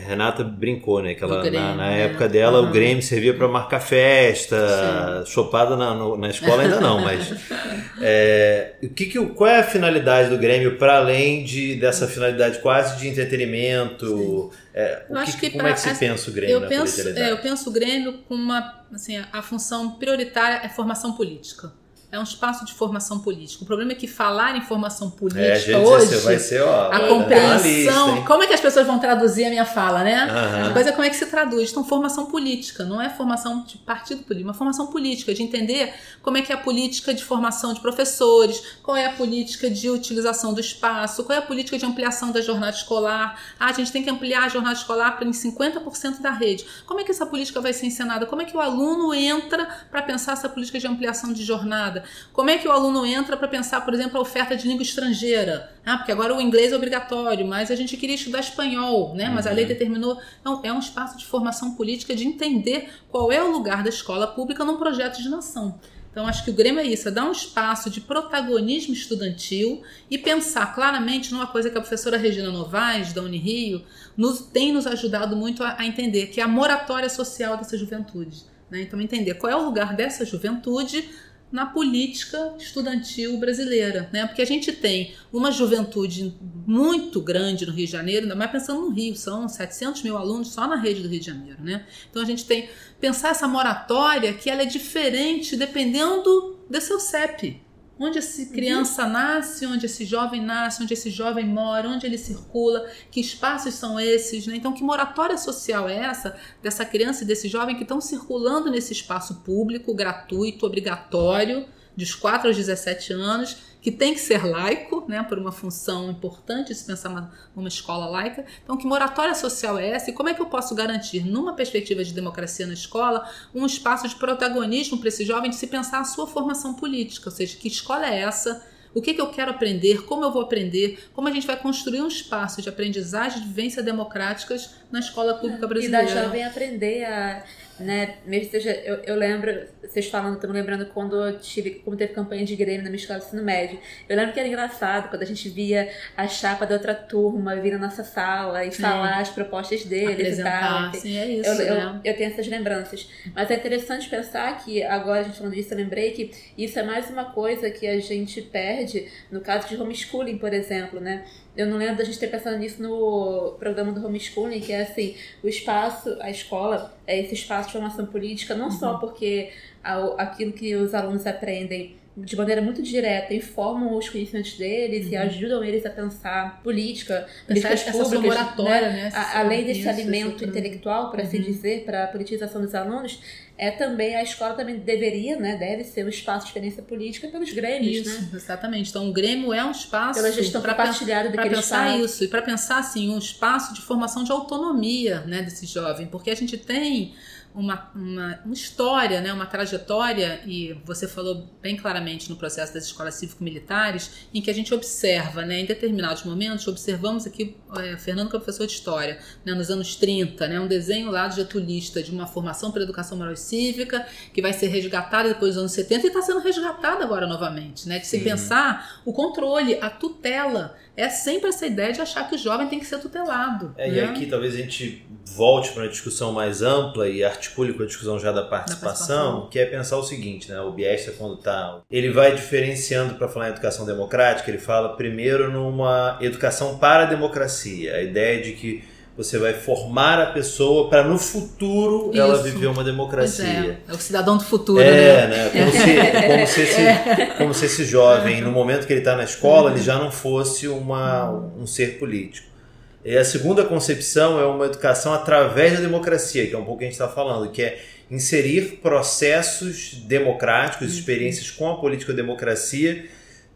Renata brincou, né? Que ela, Grêmio, na, na né? época dela, uhum. o Grêmio servia para marcar festa, Sim. chopada na, no, na escola ainda não, mas é, o que, que, qual é a finalidade do Grêmio para além de, dessa finalidade quase de entretenimento? É, o que, que, como pra, é que se pensa o Grêmio? Eu penso, é, eu penso o Grêmio com uma assim, a função prioritária é formação política é um espaço de formação política. O problema é que falar em formação política é, hoje, vai ser, ó, a compreensão, como é que as pessoas vão traduzir a minha fala, né? Uhum. A coisa é como é que se traduz. Então, formação política, não é formação de partido político, uma formação política, de entender como é que é a política de formação de professores, qual é a política de utilização do espaço, qual é a política de ampliação da jornada escolar. Ah, a gente tem que ampliar a jornada escolar para em 50% da rede. Como é que essa política vai ser encenada? Como é que o aluno entra para pensar essa política de ampliação de jornada? Como é que o aluno entra para pensar, por exemplo, a oferta de língua estrangeira? Ah, porque agora o inglês é obrigatório, mas a gente queria estudar espanhol, né? Mas a lei determinou. Então, é um espaço de formação política de entender qual é o lugar da escola pública num projeto de nação. Então, acho que o Grêmio é isso, é dar um espaço de protagonismo estudantil e pensar claramente numa coisa que a professora Regina Novaes, da Unirio, nos, tem nos ajudado muito a, a entender, que é a moratória social dessa juventude. Né? Então, entender qual é o lugar dessa juventude na política estudantil brasileira, né? Porque a gente tem uma juventude muito grande no Rio de Janeiro, ainda mais pensando no Rio, são 700 mil alunos só na rede do Rio de Janeiro, né? Então a gente tem pensar essa moratória que ela é diferente dependendo do seu CEP, Onde essa uhum. criança nasce, onde esse jovem nasce, onde esse jovem mora, onde ele circula, que espaços são esses, né? Então, que moratória social é essa dessa criança e desse jovem que estão circulando nesse espaço público, gratuito, obrigatório, dos 4 aos 17 anos, que tem que ser laico, né, por uma função importante se pensar numa, numa escola laica. Então, que moratória social é essa e como é que eu posso garantir, numa perspectiva de democracia na escola, um espaço de protagonismo para esse jovem de se pensar a sua formação política, ou seja, que escola é essa? O que, que eu quero aprender? Como eu vou aprender? Como a gente vai construir um espaço de aprendizagem de vivência democráticas na escola pública brasileira? E da jovem aprender a né? Mesmo seja, eu, eu lembro, vocês falando, estão lembrando quando eu tive, como teve campanha de Grêmio na minha escola de ensino médio. Eu lembro que era engraçado quando a gente via a chapa da outra turma vir na nossa sala e falar as propostas deles e tal. Sim, é isso. Eu, né? eu, eu, tenho essas lembranças. Mas é interessante pensar que, agora a gente falando disso, eu lembrei que isso é mais uma coisa que a gente perde no caso de homeschooling, por exemplo, né? Eu não lembro da gente ter pensado nisso no programa do homeschooling, que é assim, o espaço, a escola, é esse espaço de formação política, não uhum. só porque aquilo que os alunos aprendem de maneira muito direta informam os conhecimentos deles uhum. e ajudam eles a pensar política, pensar essa públicas, né? né? além desse isso, alimento isso, intelectual, por assim uhum. dizer, para a politização dos alunos, é também a escola também deveria, né, deve ser um espaço de experiência política pelos grêmios, isso, né? exatamente. Então o Grêmio é um espaço pela gestão compartilhada para pensar isso e para pensar assim um espaço de formação de autonomia, né, desse jovem, porque a gente tem uma, uma, uma, história, né, uma trajetória, e você falou bem claramente no processo das escolas cívico-militares, em que a gente observa, né, em determinados momentos, observamos aqui, é, Fernando que é professor de História, né, nos anos 30, né, um desenho lá do getulista de uma formação para educação moral e cívica, que vai ser resgatada depois dos anos 70 e está sendo resgatada agora novamente, né, de se pensar o controle, a tutela, é sempre essa ideia de achar que o jovem tem que ser tutelado. É, né? E aqui talvez a gente volte para uma discussão mais ampla e articule com a discussão já da participação, da participação. que é pensar o seguinte, né? O Biesta quando está, ele vai diferenciando para falar em educação democrática, ele fala primeiro numa educação para a democracia, a ideia de que você vai formar a pessoa para no futuro Isso. ela viver uma democracia. É. é. o cidadão do futuro, é, né? né? Como, se, como, se esse, é. como se esse jovem, no momento que ele está na escola, ele já não fosse uma, um ser político. E a segunda concepção é uma educação através da democracia, que é um pouco o que a gente está falando, que é inserir processos democráticos, experiências com a política democracia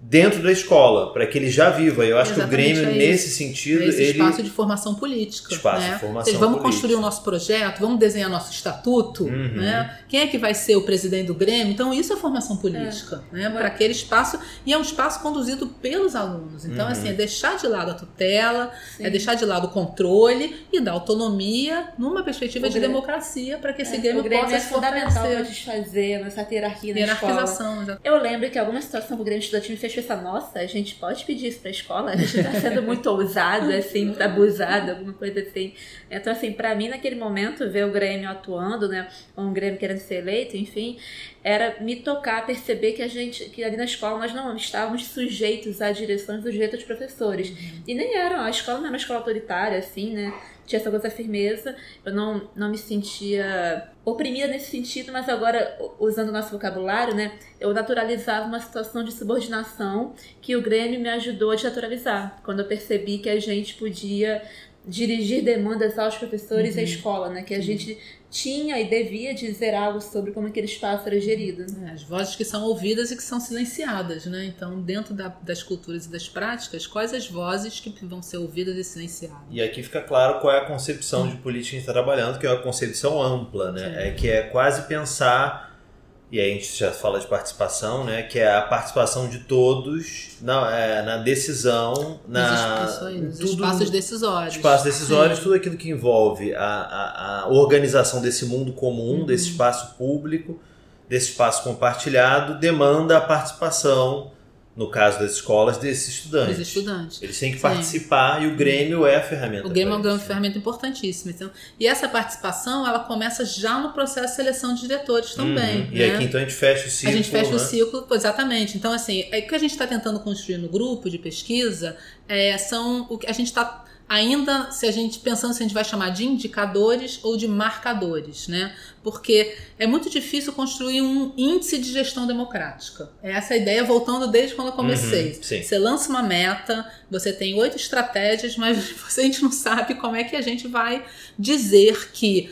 dentro da escola, para que ele já viva. Eu acho Exatamente que o Grêmio, é nesse sentido. Esse ele... espaço de formação política. Espaço né? de formação seja, vamos política. construir o nosso projeto, vamos desenhar nosso estatuto, uhum. né? Quem é que vai ser o presidente do Grêmio? Então, isso é formação política, é. né? Para aquele espaço, e é um espaço conduzido pelos alunos. Então, uhum. assim, é deixar de lado a tutela, Sim. é deixar de lado o controle e dar autonomia numa perspectiva o de Grêmio. democracia para que esse é. Grêmio, o Grêmio possa é fundamental para desfazer essa hierarquia na Hierarquização, escola. Eu lembro que alguma situação que o Grêmio Estudantil me fez pensar, nossa, a gente pode pedir isso pra escola? A gente tá sendo muito ousado, assim, tá abusado, alguma coisa assim. Então, assim, para mim, naquele momento, ver o Grêmio atuando, né, um Grêmio querendo ser eleito, enfim, era me tocar, perceber que a gente, que ali na escola nós não estávamos sujeitos à direção dos direitos dos professores. E nem eram, a escola não era uma escola autoritária, assim, né? Tinha essa coisa firmeza, eu não, não me sentia oprimida nesse sentido, mas agora, usando o nosso vocabulário, né, eu naturalizava uma situação de subordinação que o Grêmio me ajudou a naturalizar, quando eu percebi que a gente podia dirigir demandas aos professores uhum. e à escola, né? Que a gente tinha e devia dizer algo sobre como aquele espaço era gerido. É, as vozes que são ouvidas e que são silenciadas, né? Então, dentro da, das culturas e das práticas, quais as vozes que vão ser ouvidas e silenciadas? E aqui fica claro qual é a concepção de política que a gente está trabalhando, que é uma concepção ampla, né? Sim. É que é quase pensar e aí a gente já fala de participação, né? Que é a participação de todos na, é, na decisão, na Os, isso aí, os tudo- espaços decisórios. espaços decisórios, Sim. tudo aquilo que envolve a, a, a organização desse mundo comum, Uhum. desse espaço público, desse espaço compartilhado, demanda a participação, no caso das escolas, desses estudantes. Os estudantes. Eles têm que Sim. participar e o Grêmio é a ferramenta. O Grêmio é uma isso. ferramenta importantíssima. Então, e essa participação, ela começa já no processo de seleção de diretores também. Uhum. E né? aqui então a gente fecha o ciclo. a gente fecha né? o ciclo, exatamente. Então, assim, é, o que a gente está tentando construir no grupo de pesquisa é, são o que a gente está ainda, se a gente pensando se a gente vai chamar de indicadores ou de marcadores, né? Porque é muito difícil construir um índice de gestão democrática. É essa ideia, voltando desde quando eu comecei. Uhum. Você lança uma meta, você tem oito estratégias, mas a gente não sabe como é que a gente vai dizer que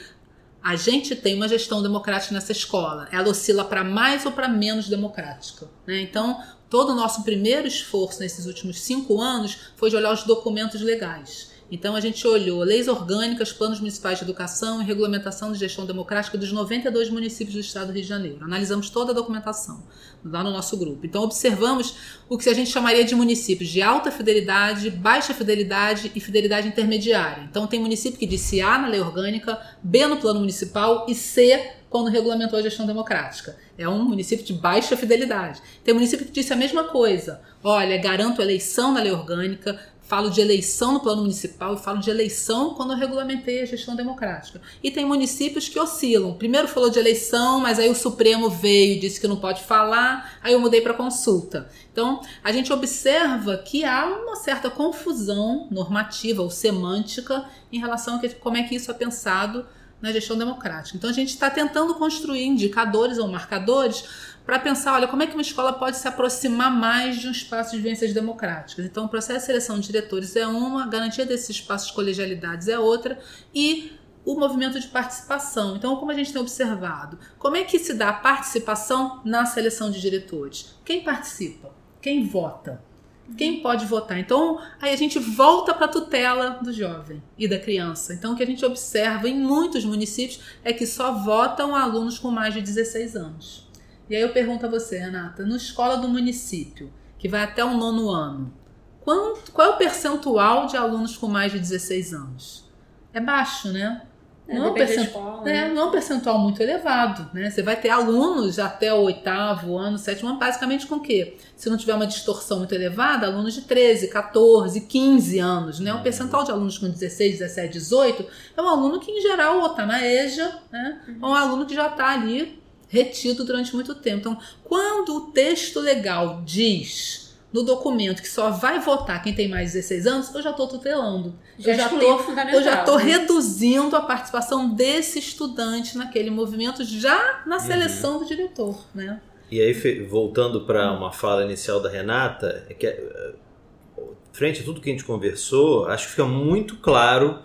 a gente tem uma gestão democrática nessa escola. Ela oscila para mais ou para menos democrática. Né? Então, todo o nosso primeiro esforço nesses últimos cinco anos foi de olhar os documentos legais. Então, a gente olhou leis orgânicas, planos municipais de educação e regulamentação de gestão democrática dos 92 municípios do estado do Rio de Janeiro. Analisamos toda a documentação lá no nosso grupo. Então, observamos o que a gente chamaria de municípios de alta fidelidade, baixa fidelidade e fidelidade intermediária. Então, tem município que disse A na lei orgânica, B no plano municipal e C quando regulamentou a gestão democrática. É um município de baixa fidelidade. Tem município que disse a mesma coisa. Olha, garanto eleição na lei orgânica, falo de eleição no plano municipal e falo de eleição quando eu regulamentei a gestão democrática. E tem municípios que oscilam. Primeiro falou de eleição, mas aí o Supremo veio e disse que não pode falar, aí eu mudei para consulta. Então, a gente observa que há uma certa confusão normativa ou semântica em relação a como é que isso é pensado na gestão democrática. Então, a gente está tentando construir indicadores ou marcadores para pensar, olha, como é que uma escola pode se aproximar mais de um espaço de vivências democráticas. Então, o processo de seleção de diretores é uma, a garantia desses espaços de colegialidades é outra, e o movimento de participação. Então, como a gente tem observado, como é que se dá a participação na seleção de diretores? Quem participa? Quem vota? Quem pode votar? Então, aí a gente volta para a tutela do jovem e da criança. Então, o que a gente observa em muitos municípios é que só votam alunos com mais de 16 anos. E aí eu pergunto a você, Renata, no escola do município, que vai até o nono ano, quanto, qual é o percentual de alunos com mais de 16 anos? É baixo, né? É, Não é um depende da percent- escola, é, né? não é um percentual muito elevado, né? Você vai ter alunos até o oitavo ano, sétimo ano, basicamente com o quê? Se não tiver uma distorção muito elevada, alunos de 13, 14, 15 anos, né? O percentual de alunos com 16, 17, 18 é um aluno que, em geral, ou está na EJA, né? É um aluno que já está ali retido durante muito tempo. Então, quando o texto legal diz no documento que só vai votar quem tem mais de 16 anos, eu já estou tutelando. Já eu já tô eu estou né? reduzindo a participação desse estudante naquele movimento já na seleção do diretor, né? E aí, voltando para uma fala inicial da Renata, é que, eh, frente a tudo que a gente conversou, acho que fica muito claro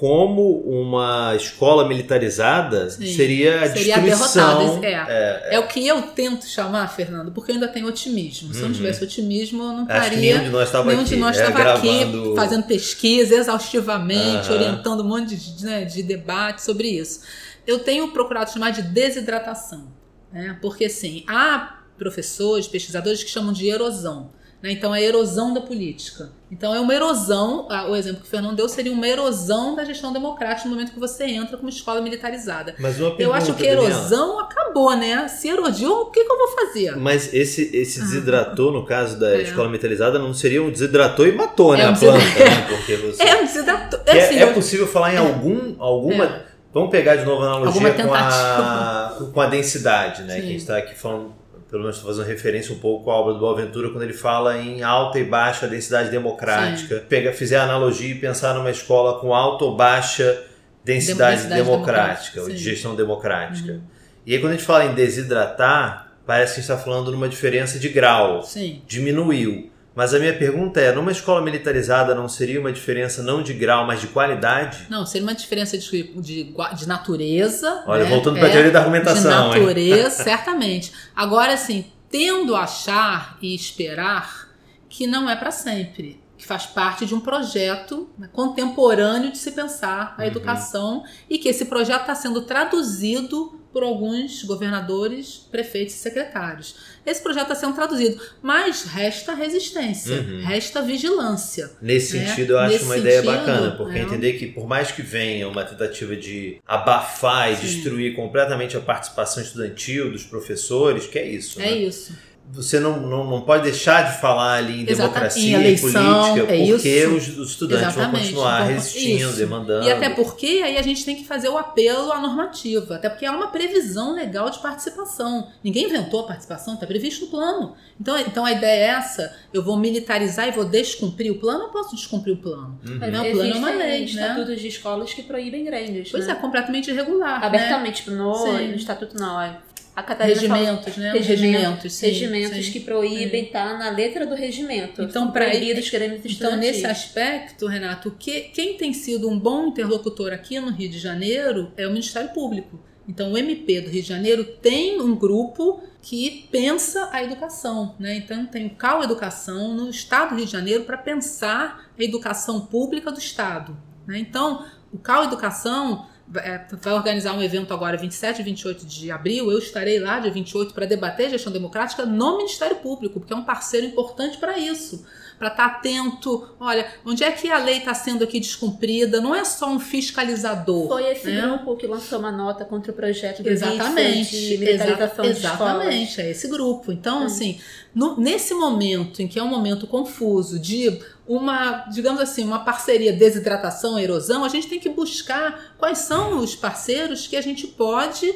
como uma escola militarizada Sim. seria a Seria destruição. derrotada. É. É. o que eu tento chamar, Fernando, porque eu ainda tenho otimismo. Se eu não Uhum. tivesse otimismo, eu não estaria. nenhum de nós estava aqui, nós é, estava aqui gravando- fazendo pesquisa exaustivamente, Aham. orientando um monte de, né, de debate sobre isso. Eu tenho procurado chamar de desidratação, né? porque assim, há professores, pesquisadores que chamam de erosão. Né? Então, é a erosão da política. Então, é uma erosão, ah, o exemplo que o Fernando deu seria uma erosão da gestão democrática no momento que você entra com uma escola militarizada. Mas uma pergunta, Eu acho que a Daniela. erosão acabou, né? Se erodiu, o que, que eu vou fazer? Mas esse, esse desidratou, no caso da É. escola militarizada, não seria um desidratou e matou, né? É um a planta, né? Porque você. É um desidrato. É, assim, é eu- possível falar em algum, alguma. É. Vamos pegar de novo a analogia com a, com a densidade, né? Sim. Que a gente está aqui falando, pelo menos tô fazendo referência um pouco à obra do Boaventura, quando ele fala em alta e baixa densidade democrática. Pega, fizer a analogia e pensar numa escola com alta ou baixa densidade, Densidade democrática, democrática, ou de gestão democrática. Uhum. E aí quando a gente fala em desidratar, parece que a gente está falando numa diferença de grau Sim. diminuiu. Mas a minha pergunta é, numa escola militarizada não seria uma diferença não de grau, mas de qualidade? Não, seria uma diferença de, de, de natureza. Olha, né? voltando para a É, teoria da De argumentação, hein? natureza, certamente. Agora, assim, tendo a achar e esperar que não é para sempre. Que faz parte de um projeto né, contemporâneo de se pensar a educação e que esse projeto está sendo traduzido por alguns governadores, prefeitos e secretários. Esse projeto está sendo traduzido, mas resta resistência, Uhum. resta vigilância. Nesse né? sentido, eu acho Nesse uma ideia sentido, bacana, porque é. entender que por mais que venha uma tentativa de abafar e Sim. destruir completamente a participação estudantil dos professores, que é isso, É né? isso. Você não, não, não pode deixar de falar ali em Exata- democracia, em em eleição, política, é porque isso. os, os estudantes Exatamente. vão continuar Então, resistindo, isso. demandando. E até porque aí a gente tem que fazer o apelo à normativa, até porque há uma previsão legal de participação. Ninguém inventou a participação, está previsto no plano. Então, então a ideia é essa: eu vou militarizar e vou descumprir o plano, eu posso descumprir o plano. Uhum. Mas não, o plano é uma lei, né? estatutos de escolas que proíbem grêmios, Pois né? é, completamente irregular. Abertamente, tipo, no, no estatuto não. é. A? Catarina Regimentos, né? Regimentos, regimentos, sim, regimentos sim. que proíbem, tá na letra do regimento. Então, proibidos grêmios Então, nesse aspecto, Renato, que, quem tem sido um bom interlocutor aqui no Rio de Janeiro é o Ministério Público. Então, o MP do Rio de Janeiro tem um grupo que pensa a educação. Né? Então, tem o CAL Educação no Estado do Rio de Janeiro para pensar a educação pública do Estado. né? Então, o CAL Educação é, vai organizar um evento agora, 27 e 28 de abril. Eu estarei lá, dia 28, para debater gestão democrática no Ministério Público, porque é um parceiro importante para isso. Para estar atento, olha, onde é que a lei está sendo aqui descumprida? Não é só um fiscalizador. Foi esse né? grupo que lançou uma nota contra o projeto do Exatamente, de militarização exa- de exatamente, é esse grupo. Então, Hum. assim, no- nesse momento em que é um momento confuso de uma, digamos assim, uma parceria desidratação, erosão, a gente tem que buscar quais são os parceiros que a gente pode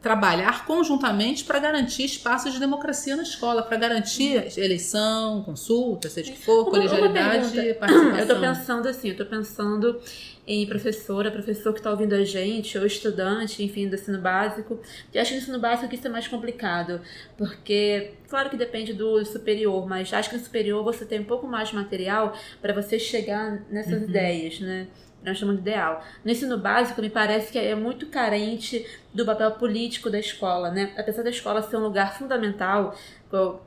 trabalhar conjuntamente para garantir espaços de democracia na escola, para garantir eleição, consulta, seja o que for, Uma- colegialidade uma e participação. Eu tô pensando assim, eu tô pensando em professora, professor que tá ouvindo a gente, ou estudante, enfim, do ensino básico. E acho que no ensino básico isso é mais complicado, porque, claro que depende do superior, mas acho que no superior você tem um pouco mais de material para você chegar nessas Uhum. ideias, né? Nós chamamos de ideal. No ensino básico, me parece que é muito carente do papel político da escola, né? Apesar da escola ser um lugar fundamental,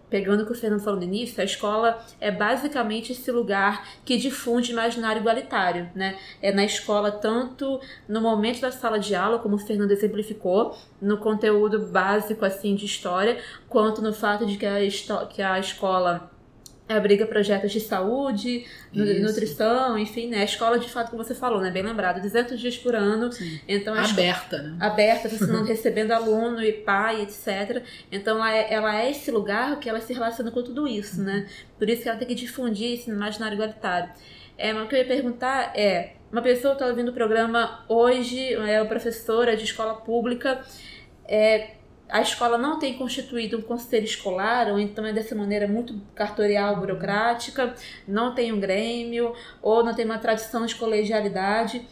pegando o que o Fernando falou no início, a escola é basicamente esse lugar que difunde imaginário igualitário, né? É na escola tanto no momento da sala de aula, como o Fernando exemplificou, no conteúdo básico assim de história, quanto no fato de que a, que a escola abriga projetos de saúde, Isso. nutrição, enfim, né? A escola, de fato, como você falou, né? Bem lembrado, 200 dias por ano. Sim. Então, a escola Aberta, né? aberta, ensinando, recebendo aluno e pai, etc. Então ela é, ela é esse lugar que ela se relaciona com tudo isso, né? Por isso que ela tem que difundir esse imaginário igualitário. É, mas o que eu ia perguntar é, uma pessoa está ouvindo o programa hoje, é uma professora de escola pública, é, a escola não tem constituído um conselho escolar, ou então é dessa maneira muito cartorial, burocrática, não tem um grêmio, ou não tem uma tradição de colegialidade.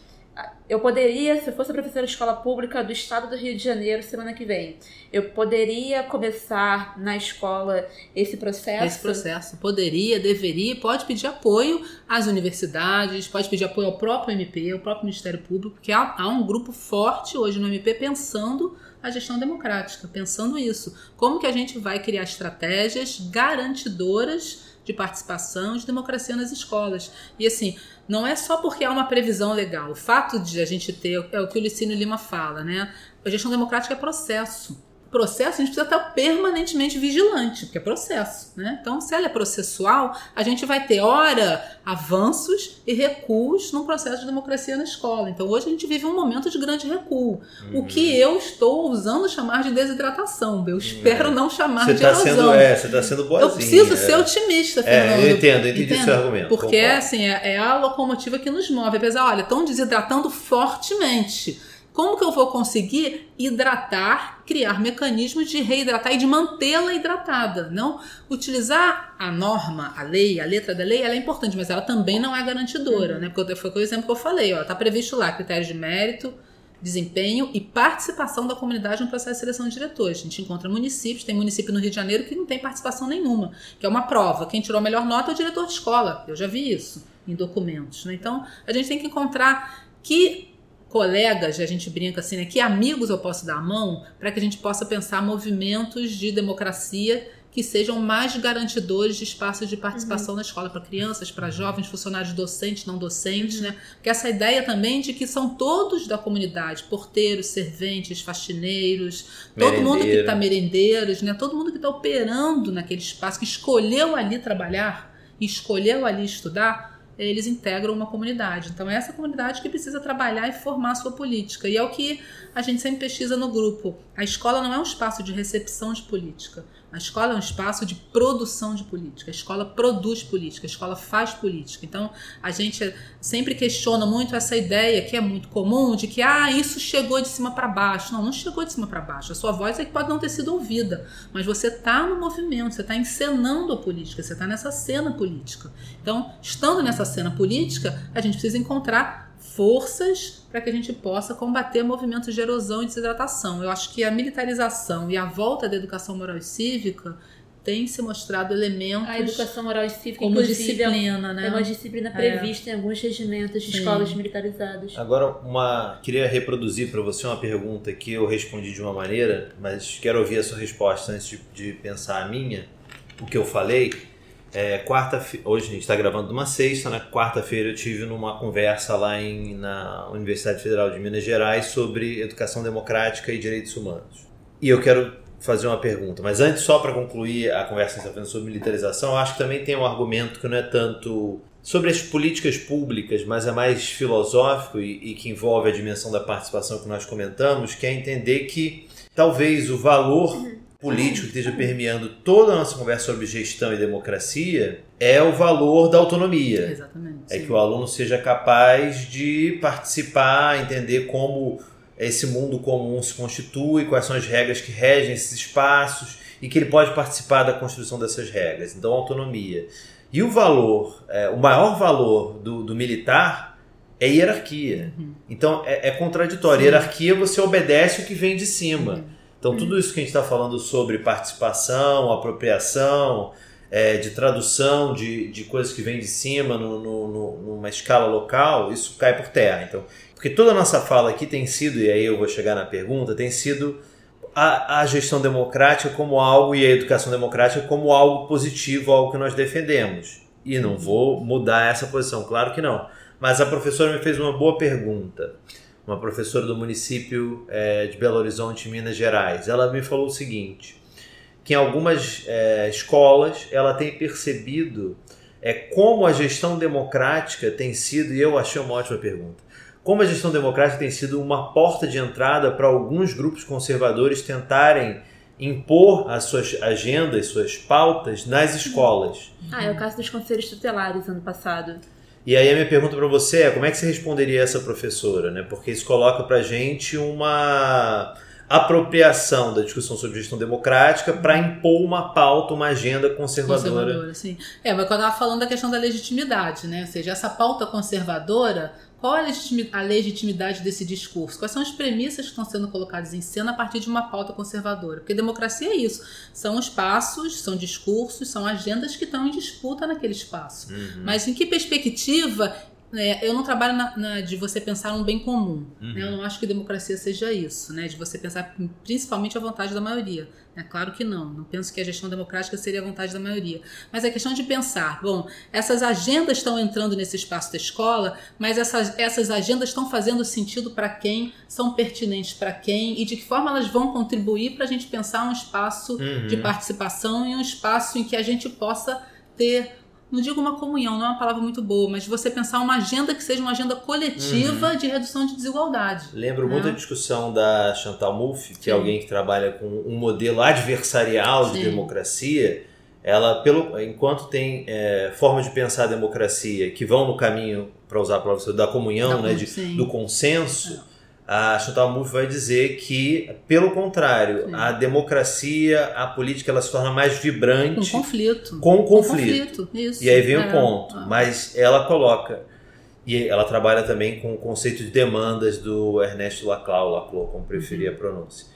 Eu poderia, se eu fosse professora de escola pública do estado do Rio de Janeiro semana que vem, eu poderia começar na escola esse processo? Esse processo poderia, deveria, pode pedir apoio às universidades, pode pedir apoio ao próprio MP, ao próprio Ministério Público, porque há, há um grupo forte hoje no MP pensando a gestão democrática, pensando isso. Como que a gente vai criar estratégias garantidoras de participação de democracia nas escolas. E assim, não é só porque há uma previsão legal. O fato de a gente ter, é o que o Licínio Lima fala, né? A gestão democrática é processo processo, a gente precisa estar permanentemente vigilante, porque é processo, né? Então, se ela é processual, a gente vai ter, ora, avanços e recuos num processo de democracia na escola. Então, hoje a gente vive um momento de grande recuo. O que eu estou ousando chamar de desidratação. Eu espero não chamar Você de está erosão. sendo, é, você tá sendo boazinha. Eu preciso é. ser otimista, É, Fernando. eu entendo, eu entendi seu argumento. Porque concordo. assim, é, é a locomotiva que nos move. Apesar, olha, estão desidratando fortemente. Como que eu vou conseguir hidratar, criar mecanismos de reidratar e de mantê-la hidratada? Não utilizar a norma, a lei, a letra da lei, ela é importante, mas ela também não é garantidora, né? Porque foi o exemplo que eu falei, ó, tá previsto lá critérios de mérito, desempenho e participação da comunidade no processo de seleção de diretores. A gente encontra municípios, tem município no Rio de Janeiro que não tem participação nenhuma, que é uma prova. Quem tirou a melhor nota é o diretor de escola. Eu já vi isso em documentos. Né? Então, a gente tem que encontrar que colegas, a gente brinca assim, né? Que amigos eu posso dar a mão para que a gente possa pensar movimentos de democracia que sejam mais garantidores de espaços de participação na escola para crianças, para jovens, funcionários docentes, não docentes, né? Porque essa ideia também de que são todos da comunidade, porteiros, serventes, faxineiros, todo mundo que está merendeiros, né? Todo mundo que está operando naquele espaço, que escolheu ali trabalhar, e escolheu ali estudar, eles integram uma comunidade. Então é essa comunidade que precisa trabalhar e formar a sua política. E é o que a gente sempre pesquisa no grupo. A escola não é um espaço de recepção de política. A escola é um espaço de produção de política. A escola produz política, a escola faz política. Então, a gente sempre questiona muito essa ideia que é muito comum de que ah, isso chegou de cima para baixo. Não, não chegou de cima para baixo. A sua voz é que pode não ter sido ouvida, mas você está no movimento, você está encenando a política, você está nessa cena política. Então, estando nessa cena política, a gente precisa encontrar forças para que a gente possa combater movimentos de erosão e desidratação. Eu acho que a militarização e a volta da educação moral e cívica tem se mostrado elementos A educação moral e cívica, como é disciplina, né? é uma disciplina prevista em alguns regimentos de Sim. escolas militarizadas. Agora, uma queria reproduzir para você uma pergunta que eu respondi de uma maneira, mas quero ouvir a sua resposta antes de, de pensar a minha. O que eu falei. É, quarta hoje a gente está gravando numa sexta, na quarta-feira eu tive numa conversa lá em, na Universidade Federal de Minas Gerais sobre educação democrática e direitos humanos. E eu quero fazer uma pergunta, mas antes, só para concluir a conversa que está fazendo sobre militarização, eu acho que também tem um argumento que não é tanto sobre as políticas públicas, mas é mais filosófico e, e que envolve a dimensão da participação que nós comentamos, que é entender que talvez o valor político que esteja permeando toda a nossa conversa sobre gestão e democracia é o valor da autonomia. Exatamente. É sim. que o aluno seja capaz de participar, entender como esse mundo comum se constitui, quais são as regras que regem esses espaços e que ele pode participar da construção dessas regras. Então, autonomia. E o valor, é, o maior valor do, do militar é hierarquia. Então, é, é contraditório. Sim. Hierarquia, você obedece o que vem de cima. Então, tudo isso que a gente está falando sobre participação, apropriação, é, de tradução de, de coisas que vêm de cima no, no- no- numa escala local, isso cai por terra. Então, porque toda a nossa fala aqui tem sido, e aí eu vou chegar na pergunta, tem sido a, a gestão democrática como algo e a educação democrática como algo positivo, algo que nós defendemos. E não vou mudar essa posição, claro que não. Mas a professora me fez uma boa pergunta uma professora do município eh, de Belo Horizonte, Minas Gerais. Ela me falou o seguinte, que em algumas eh, escolas ela tem percebido é, como a gestão democrática tem sido, e eu achei uma ótima pergunta, como a gestão democrática tem sido uma porta de entrada para alguns grupos conservadores tentarem impor as suas agendas, suas pautas nas escolas. Ah, é o caso dos conselhos tutelares ano passado. E aí a minha pergunta para você é, como é que você responderia essa professora, né? Porque isso coloca pra gente uma apropriação da discussão sobre gestão democrática para impor uma pauta, uma agenda conservadora. Conservadora, sim. É, mas quando eu estava falando da questão da legitimidade, né? Ou seja, essa pauta conservadora, qual é a legitimi- a legitimidade desse discurso? Quais são as premissas que estão sendo colocadas em cena a partir de uma pauta conservadora? Porque democracia é isso. São espaços, são discursos, são agendas que estão em disputa naquele espaço. Uhum. Mas em que perspectiva né, eu não trabalho na, na- de você pensar um bem comum. Uhum. né? Eu não acho que democracia seja isso, né? De você pensar principalmente a vontade da maioria. É claro que não. Não penso que a gestão democrática seria a vontade da maioria. Mas é questão de pensar, bom, essas agendas estão entrando nesse espaço da escola, mas essas, essas agendas estão fazendo sentido para quem, são pertinentes para quem e de que forma elas vão contribuir para a gente pensar um espaço Uhum. de participação e um espaço em que a gente possa ter, não digo uma comunhão, não é uma palavra muito boa, mas de você pensar uma agenda que seja uma agenda coletiva de redução de desigualdade. Lembro né? muito a discussão da Chantal Mouffe, que Sim. é alguém que trabalha com um modelo adversarial de Sim. democracia. Ela, pelo, enquanto tem é, formas de pensar a democracia que vão no caminho, para usar a palavra da comunhão, Da né, de- do consenso, a Chantal Mouffe vai dizer que, pelo contrário, Sim. a democracia, a política, ela se torna mais Com vibrante conflito. com o Com conflito. Isso. E aí vem É. o ponto. Ah. Mas ela coloca. E ela trabalha também com o conceito de demandas do Ernesto Laclau, Laclau, como preferir Uhum. a pronúncia.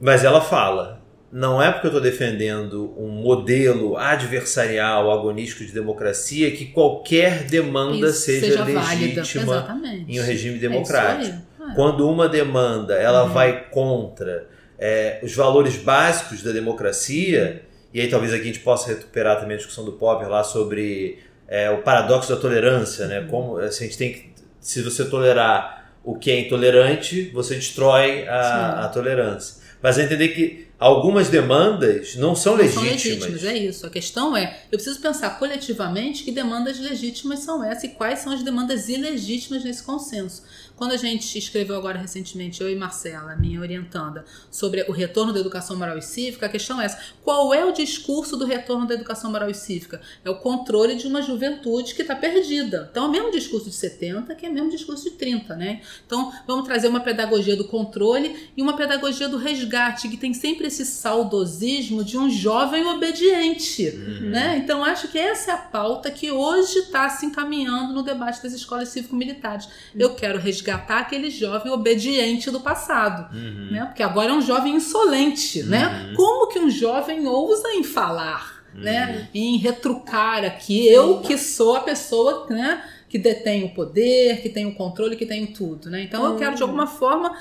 Mas ela fala. Não é porque eu estou defendendo um modelo adversarial, agonístico de democracia que qualquer demanda Isso, seja, válida. legítima em um regime É democrático. aí. Quando uma demanda ela Uhum. vai contra é, os valores básicos da democracia, e e aí talvez aqui a gente possa recuperar também a discussão do Popper lá sobre é, o paradoxo da tolerância, né? Como assim, a gente tem que, se você tolerar o que é intolerante, você destrói a, a tolerância. Mas é entender que algumas demandas não são Não legítimas. são legítimas, é isso. A questão é, eu preciso pensar coletivamente que demandas legítimas são essas e quais são as demandas ilegítimas nesse consenso. Quando a gente escreveu agora recentemente, eu e Marcela, minha orientanda, sobre o retorno da educação moral e cívica, a questão é essa. Qual é o discurso do retorno da educação moral e cívica? É o controle de uma juventude que está perdida. Então, é o mesmo discurso de 70 que é o mesmo discurso de 30, né? Então, vamos trazer uma pedagogia do controle e uma pedagogia do resgate, que tem sempre esse saudosismo de um jovem obediente, né? Então, acho que essa é a pauta que hoje está se encaminhando no debate das escolas cívico-militares. Eu quero resgatar aquele jovem obediente do passado, né? Porque agora é um jovem insolente, né? Como que um jovem ousa em falar, né? Em retrucar aqui, eu que sou a pessoa, né? Que detém o poder, que tem o controle, que tem tudo, né? Então eu quero de alguma forma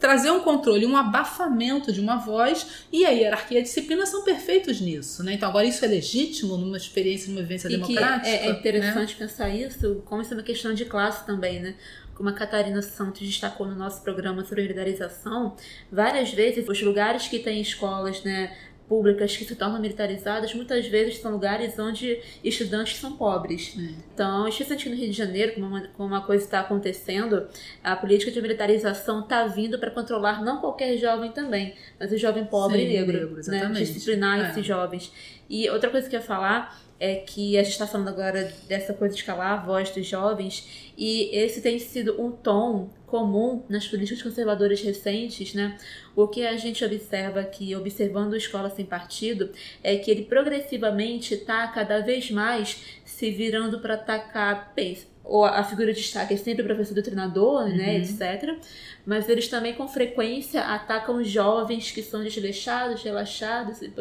trazer um controle, um abafamento de uma voz e a hierarquia e a disciplina são perfeitos nisso, né? Então agora isso é legítimo numa experiência, numa vivência E que democrática? é, é né? interessante pensar isso, como isso é uma questão de classe também, né? Como a Catarina Santos destacou no nosso programa sobre militarização, várias vezes os lugares que têm escolas, né, públicas que se tornam militarizadas, muitas vezes são lugares onde estudantes são pobres. Então, especialmente no Rio de Janeiro, como uma, como uma coisa está acontecendo, a política de militarização está vindo para controlar não qualquer jovem também, mas o jovem pobre Sim, e negro, negro, né? disciplinar É. esses jovens. E outra coisa que eu ia falar é que a gente está falando agora dessa coisa de escalar a voz dos jovens, e esse tem sido um tom comum nas políticas conservadoras recentes, né? O que a gente observa aqui, observando a escola sem partido, é que ele progressivamente está cada vez mais se virando para atacar pensa, ou a figura de destaque é sempre o professor doutrinador, né, etc. Mas eles também, com frequência, atacam jovens que são desleixados, relaxados, e,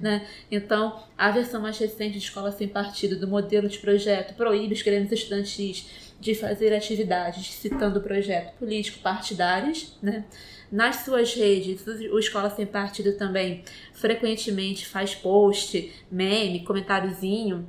né? Então, a versão mais recente de Escola Sem Partido, do modelo de projeto, proíbe os grêmios estudantis de fazer atividades citando o projeto político partidários, né? Nas suas redes, o Escola Sem Partido também frequentemente faz post, meme, comentáriozinho,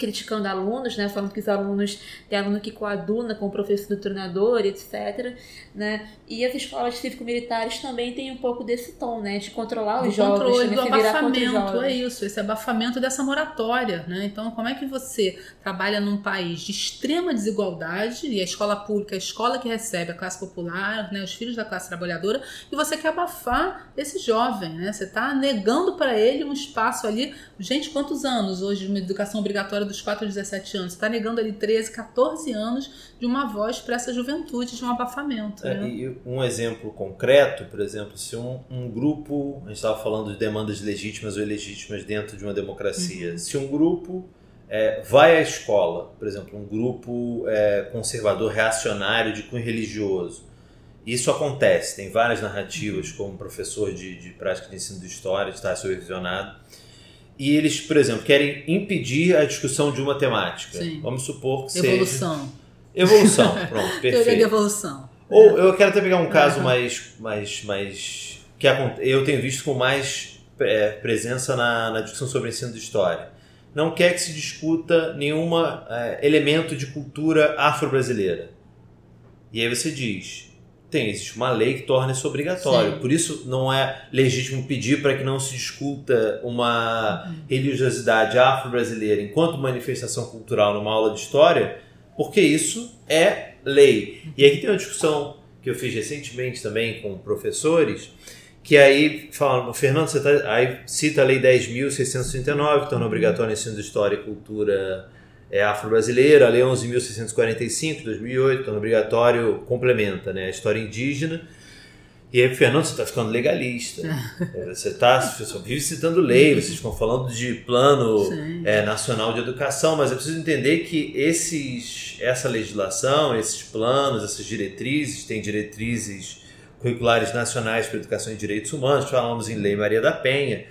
criticando alunos, né, falando que os alunos tem aluno que coaduna com o professor do treinador, etc, né? E as escolas cívico-militares também têm um pouco desse tom, né, de controlar do os jovens, controle, também do abafamento, é isso, esse abafamento dessa moratória, né? Então, como é que você trabalha num país de extrema desigualdade e a escola pública, a escola que recebe a classe popular, né, os filhos da classe trabalhadora, e você quer abafar esse jovem, né? Você está negando para ele um espaço ali, gente, quantos anos hoje uma educação obrigatória dos 4 aos 17 anos? Você está negando ali 13, 14 anos de uma voz para essa juventude, de um abafamento, É, né? e um exemplo concreto, por exemplo, se um, um grupo, a gente estava falando de demandas legítimas ou ilegítimas dentro de uma democracia, se um grupo é, vai à escola, por exemplo, um grupo é, conservador reacionário de cunho religioso, isso acontece, tem várias narrativas, como professor de, de prática de ensino de história, está supervisionado, e eles, por exemplo, querem impedir a discussão de uma temática. Sim. Vamos supor que seja... Evolução. Evolução, pronto, perfeito. Teoria de evolução. Ou eu quero até pegar um caso mais, mais, mais que eu tenho visto com mais é, presença na, na discussão sobre ensino de história. Não quer que se discuta nenhum elemento de cultura afro-brasileira. E aí você diz, tem existe uma lei que torna isso obrigatório. Sim. Por isso não é legítimo pedir para que não se discuta uma Uhum. religiosidade afro-brasileira enquanto manifestação cultural numa aula de história, porque isso é lei. E aqui tem uma discussão que eu fiz recentemente também com professores, que aí falam, Fernando, você tá, aí cita a Lei 10.639, que torna obrigatório o ensino de História e Cultura é, afro-brasileira, a Lei 11.645, de 2008, torna obrigatório, complementa né, a história indígena. E aí, Fernando, você está ficando legalista. Você está vive citando lei, vocês estão falando de plano é, nacional de educação, mas é preciso entender que esses, essa legislação, esses planos, essas diretrizes, tem diretrizes curriculares nacionais para educação e direitos humanos, falamos em Lei Maria da Penha,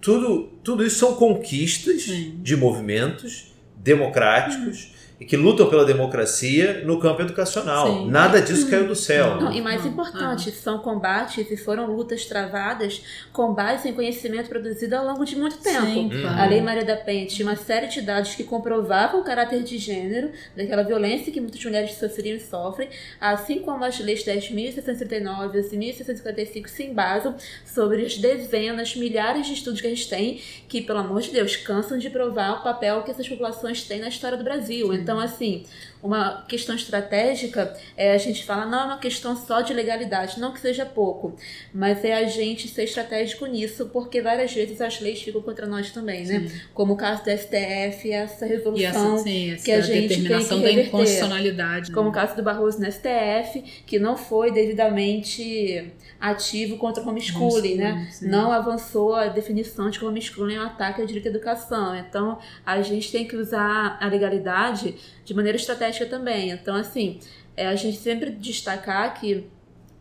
tudo, tudo isso são conquistas Sim. de movimentos democráticos e que lutam pela democracia no campo educacional. Sim. Nada disso caiu do céu. Não, e mais importante, são combates e foram lutas travadas com base em conhecimento produzido ao longo de muito tempo. Sim, Hum. claro. A Lei Maria da Penha tinha uma série de dados que comprovavam o caráter de gênero, daquela violência que muitas mulheres sofriam e sofrem, assim como as leis 10.639 e 1.655 se embasam sobre as dezenas, milhares de estudos que a gente tem, que, pelo amor de Deus, cansam de provar o papel que essas populações têm na história do Brasil. Então, assim, uma questão estratégica é a gente fala, não é uma questão só de legalidade, não que seja pouco, mas é a gente ser estratégico nisso, porque várias vezes as leis ficam contra nós também, né? Como o caso da STF, essa E essa, resolução sim, essa que a gente determinação tem que da reverter. inconstitucionalidade. como o caso do Barroso no STF, que não foi devidamente ativo contra o homeschooling, né? Homeschooling, sim. Não avançou a definição de que o homeschooling é um ataque ao direito à educação. Então, a gente tem que usar a legalidade de maneira estratégica também. Então, assim, é a gente sempre destacar que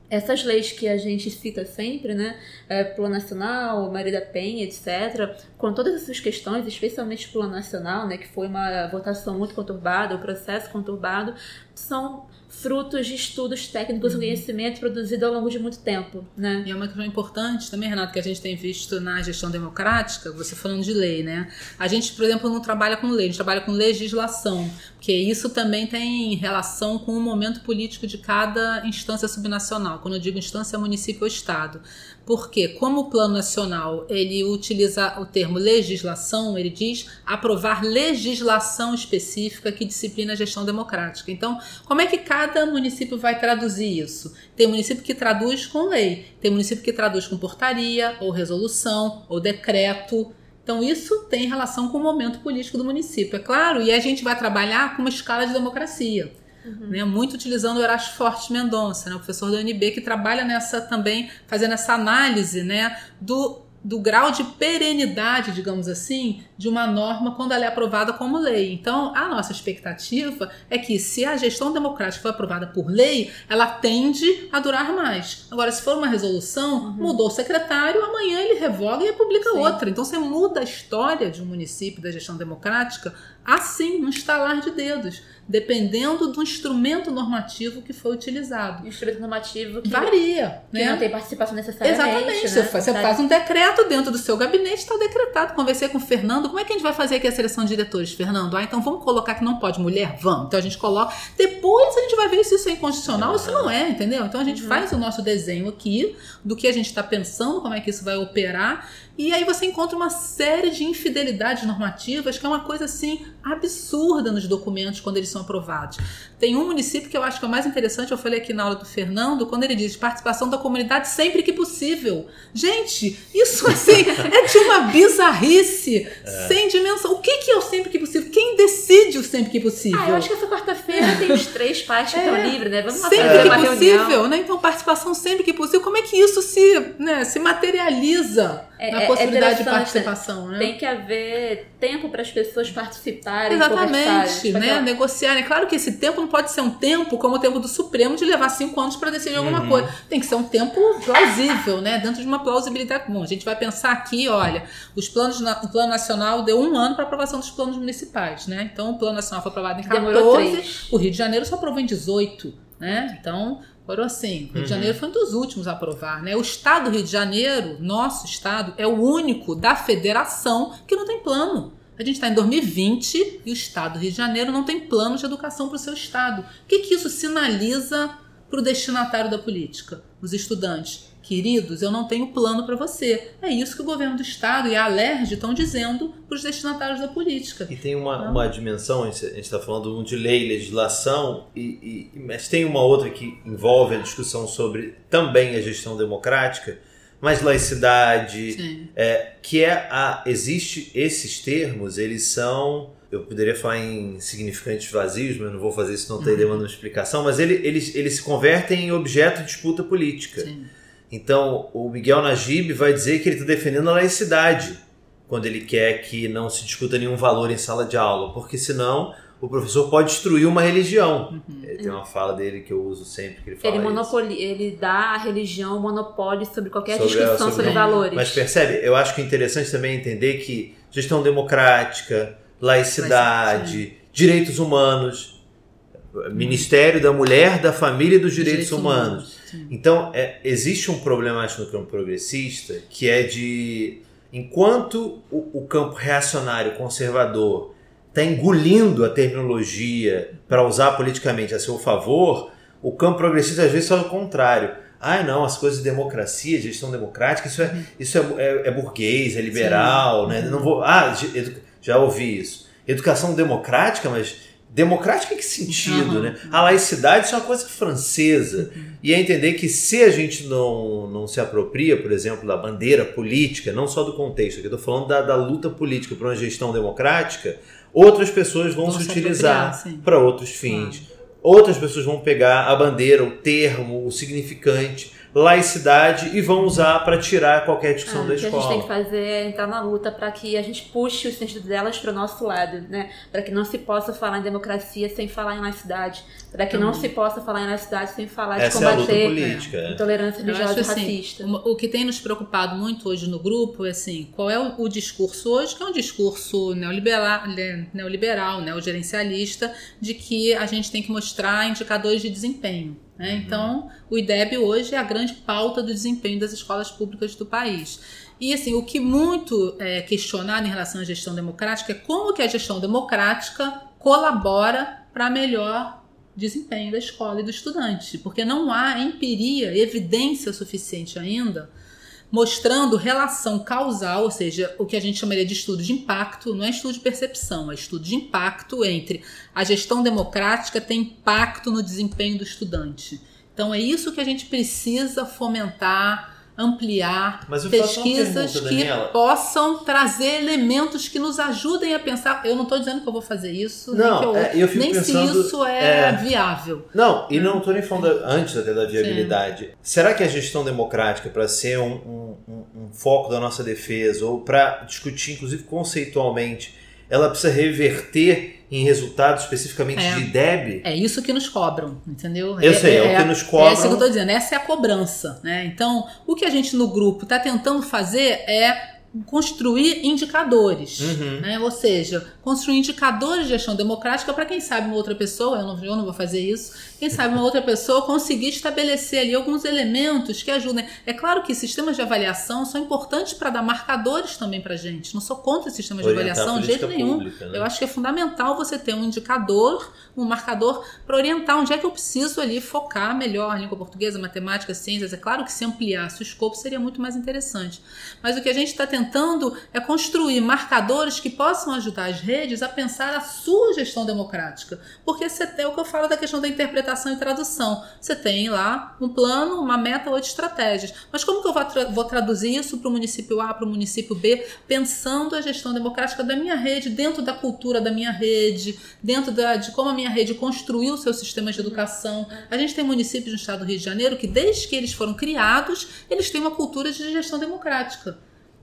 essas leis que a gente cita sempre, né, é, Plano Nacional, Maria da Penha, etc., com todas essas questões, especialmente Plano Nacional, né, que foi uma votação muito conturbada, o processo conturbado, são frutos de estudos técnicos e conhecimento produzido ao longo de muito tempo, né? E é uma questão importante também, Renato, que a gente tem visto na gestão democrática, você falando de lei, né? A gente, por exemplo, não trabalha com lei, a gente trabalha com legislação, porque isso também tem relação com o momento político de cada instância subnacional. Quando eu digo instância, é município ou estado. Porque, como o plano nacional ele utiliza o termo legislação, ele diz aprovar legislação específica que disciplina a gestão democrática. Então, como é que cada município vai traduzir isso? Tem município que traduz com lei, tem município que traduz com portaria, ou resolução, ou decreto. Então, isso tem relação com o momento político do município, é claro, e a gente vai trabalhar com uma escala de democracia. Né, muito utilizando o Horácio Fortes Mendonça, né, o professor da UNB, que trabalha nessa também, fazendo essa análise né, do, do grau de perenidade, digamos assim, de uma norma quando ela é aprovada como lei. Então, a nossa expectativa é que, se a gestão democrática for aprovada por lei, ela tende a durar mais. Agora, se for uma resolução, mudou o secretário, amanhã ele revoga e publica Sim. outra. Então, você muda a história de um município da gestão democrática assim, num estalar de dedos, dependendo do instrumento normativo que foi utilizado. Um instrumento normativo que, Varia, que né? não tem participação necessariamente, Exatamente. né? Você faz, você faz um decreto dentro do seu gabinete, está decretado. Conversei com o Fernando. Como é que a gente vai fazer aqui a seleção de diretores, Fernando? Ah, então vamos colocar que não pode mulher? Vamos. Então a gente coloca. Depois a gente vai ver se isso é inconstitucional ou se não é, entendeu? Então a gente faz o nosso desenho aqui do que a gente está pensando, como é que isso vai operar. E aí você encontra uma série de infidelidades normativas que é uma coisa assim absurda nos documentos quando eles são aprovados. Tem um município que eu acho que é o mais interessante, eu falei aqui na aula do Fernando, quando ele diz participação da comunidade sempre que possível. Gente, isso assim é de uma bizarrice sem dimensão. O que, que é o sempre que possível? Quem decide o sempre que possível? Ah, eu acho que essa quarta-feira tem os três pais que estão livres, né? Vamos sempre fazer que uma possível, reunião. né? Então, participação sempre que possível. Como é que isso se, né, se materializa É- na é- é possibilidade de interessante, participação, né? Tem que haver tempo para as pessoas participarem. Exatamente, né? aquela- Negociarem. Claro que esse tempo não pode ser um tempo como o tempo do Supremo de levar cinco anos para decidir alguma coisa. Tem que ser um tempo plausível, né? Dentro de uma plausibilidade. Bom, a gente vai pensar aqui, olha, os planos, na- o plano nacional deu um ano para aprovação dos planos municipais, né? Então o plano nacional foi aprovado em Demorou 14, três. o Rio de Janeiro só aprovou em 18, né? Então foram assim. O Rio de Janeiro foi um dos últimos a aprovar, né? O estado do Rio de Janeiro, nosso estado, é o único da federação que não tem plano. A gente está em 2020 e o estado do Rio de Janeiro não tem plano de educação para o seu estado. O que, que isso sinaliza para o destinatário da política? Os estudantes. Queridos, eu não tenho plano para você. É isso que o governo do estado e a Alerj estão dizendo para os destinatários da política. E tem uma, Não. uma dimensão, a gente está falando de lei, legislação, e, e- mas tem uma outra que envolve a discussão sobre também a gestão democrática, mas laicidade, é, que é a. Existe esses termos, eles são. Eu poderia falar em significantes vazios, mas não vou fazer isso, não tem demanda uma explicação, mas ele, eles, eles se convertem em objeto de disputa política. Sim. Então, o Miguel Najib vai dizer que ele está defendendo a laicidade quando ele quer que não se discuta nenhum valor em sala de aula, porque senão o professor pode destruir uma religião. Ele tem uma fala dele que eu uso sempre que ele fala Ele, isso. monopoli ele dá à religião monopólio sobre qualquer Sobre discussão sobre- sobre, valores. Mas percebe? Eu acho que é interessante também entender que gestão democrática, laicidade, direitos humanos, Ministério da Mulher, da Família e dos Direitos, Direitos Humanos. Sim. Então, é, existe um problema acho, no campo progressista que é de enquanto o, o campo reacionário conservador está engolindo a terminologia para usar politicamente a seu favor, o campo progressista às vezes faz o contrário. Ah, não, as coisas de democracia, de gestão democrática, isso é, isso é, é- é burguês, é liberal, né? Não vou, ah, já ouvi isso. Educação democrática, mas democrática em que sentido, Aham. né? A laicidade isso é uma coisa francesa. E é entender que se a gente não, não se apropria, por exemplo, da bandeira política, não só do contexto, aqui eu estou falando da, da luta política para uma gestão democrática, outras pessoas vão, se utilizar para outros fins. Outras pessoas vão pegar a bandeira, o termo, o significante, laicidade e vão usar para tirar qualquer discussão Ah, da o que a gente escola. tem que fazer é entrar na luta para que a gente puxe o sentido delas para o nosso lado, né? Para que não se possa falar em democracia sem falar em laicidade, para que não se possa falar em laicidade sem falar de Uhum. Essa é a luta combater política. é. intolerância religiosa e assim, racista. o, o que tem nos preocupado muito hoje no grupo é assim, qual é o, o discurso hoje, que é um discurso neoliberal, ne- neoliberal neogerencialista, de que a gente tem que mostrar indicadores de desempenho. Né? Então, o IDEB hoje é a grande pauta do desempenho das escolas públicas do país. E assim, o que muito é questionado em relação à gestão democrática é como que a gestão democrática colabora para melhor desempenho da escola e do estudante, porque não há empiria, evidência suficiente ainda mostrando relação causal, ou seja, o que a gente chamaria de estudo de impacto, não é estudo de percepção, é estudo de impacto entre a gestão democrática tem impacto no desempenho do estudante. Então é isso que a gente precisa fomentar, ampliar pesquisas pergunta, que Daniela. possam trazer elementos que nos ajudem a pensar. Eu não estou dizendo que eu vou fazer isso, Não, nem, que eu, é, eu fico nem pensando, se isso é, é, viável. Não, e não estou nem falando antes até da viabilidade. Será que a gestão democrática, para ser um, um- um- um foco da nossa defesa, ou para discutir, inclusive conceitualmente, ela precisa reverter em resultados especificamente É. de IDEB? É isso que nos cobram, entendeu? Eu sei, é o que nos cobram. É isso que eu tô dizendo, essa é a cobrança, né? Então, o que a gente no grupo está tentando fazer é construir indicadores, Uhum. né? Ou seja, construir indicadores de gestão democrática para quem sabe uma outra pessoa, eu não, eu não vou fazer isso, quem sabe uma outra pessoa conseguir estabelecer ali alguns elementos que ajudem. É claro que sistemas de avaliação são importantes para dar marcadores também para gente. Não sou contra sistemas de Orientar avaliação de jeito nenhum. pública, né? Eu acho que é fundamental você ter um indicador, um marcador para orientar onde é que eu preciso ali focar melhor língua portuguesa, matemática, ciências. É claro que se ampliasse o escopo seria muito mais interessante. Mas o que a gente está tentando é construir marcadores que possam ajudar as redes a pensar a sua gestão democrática. Porque você tem é o que eu falo da questão da interpretação e tradução. Você tem lá um plano, uma meta, oito estratégias. Mas como que eu vou, tra- vou traduzir isso para o município A, para o município B, pensando a gestão democrática da minha rede, dentro da cultura da minha rede, dentro da, de como a minha rede construiu seus sistemas de educação. A gente tem municípios no estado do Rio de Janeiro que, desde que eles foram criados, eles têm uma cultura de gestão democrática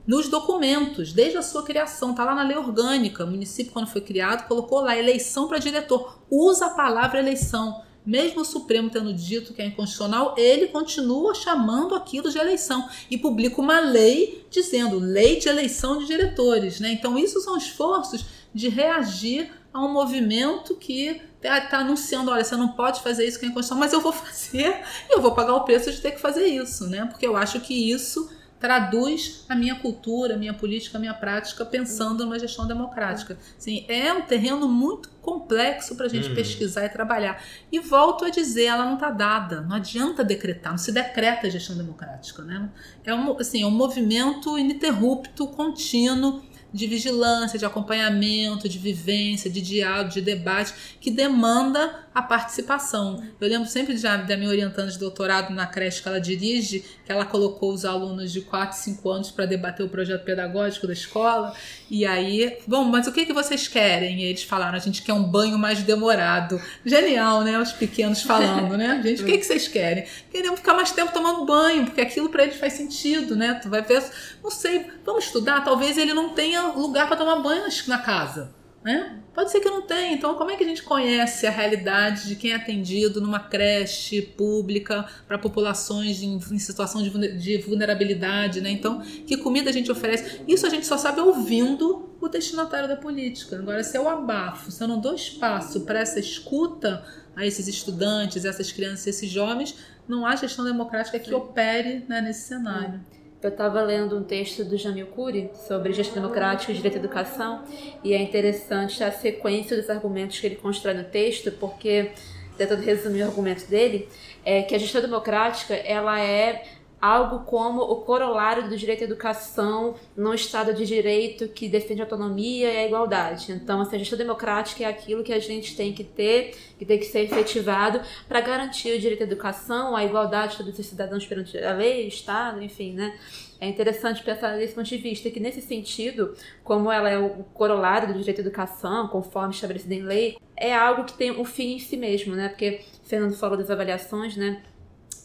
nos documentos, desde a sua criação, tá lá na lei orgânica. O município, quando foi criado, colocou lá eleição para diretor. Usa a palavra eleição. Mesmo o Supremo tendo dito que é inconstitucional, ele continua chamando aquilo de eleição e publica uma lei dizendo lei de eleição de diretores. Né? Então, isso são esforços de reagir a um movimento que está anunciando: olha, você não pode fazer isso que é inconstitucional, mas eu vou fazer e eu vou pagar o preço de ter que fazer isso, né? porque eu acho que isso traduz a minha cultura, a minha política, a minha prática pensando numa gestão democrática. Assim, é um terreno muito complexo para a gente Uhum. pesquisar e trabalhar. E volto a dizer, ela não está dada. Não adianta decretar, não se decreta a gestão democrática. Né? É, um, assim, é um movimento ininterrupto, contínuo, de vigilância, de acompanhamento, de vivência, de diálogo, de debate, que demanda a participação. Eu lembro sempre já da minha orientanda de doutorado na creche que ela dirige, que ela colocou os alunos de 4, 5 anos para debater o projeto pedagógico da escola, e aí, bom, mas o que, que vocês querem? E eles falaram, a gente quer um banho mais demorado. Genial, né? Os pequenos falando, né? Gente, o que, que vocês querem? Queremos ficar mais tempo tomando banho, porque aquilo para eles faz sentido, né? Tu vai ver, não sei, vamos estudar, talvez ele não tenha lugar para tomar banho na casa. Né? Pode ser que não tenha. Então, como é que a gente conhece a realidade de quem é atendido numa creche pública para populações em, em situação de, de vulnerabilidade? Né? Então, que comida a gente oferece? Isso a gente só sabe ouvindo o destinatário da política. Agora, se eu abafo, se eu não dou espaço para essa escuta a esses estudantes, essas crianças, esses jovens, não há gestão democrática que opere né, nesse cenário. Eu estava lendo um texto do Jamil Cury sobre gestão democrática e direito à educação e é interessante a sequência dos argumentos que ele constrói no texto, porque, tentando resumir o argumento dele, é que a gestão democrática ela é algo como o corolário do direito à educação no Estado de Direito que defende a autonomia e a igualdade. Então, assim, a gestão democrática é aquilo que a gente tem que ter, que tem que ser efetivado para garantir o direito à educação, a igualdade de todos os cidadãos perante a lei, o Estado, enfim, né? É interessante pensar desse ponto de vista que, nesse sentido, como ela é o corolário do direito à educação, conforme estabelecido em lei, é algo que tem um fim em si mesmo, né? Porque Fernando falou das avaliações, né?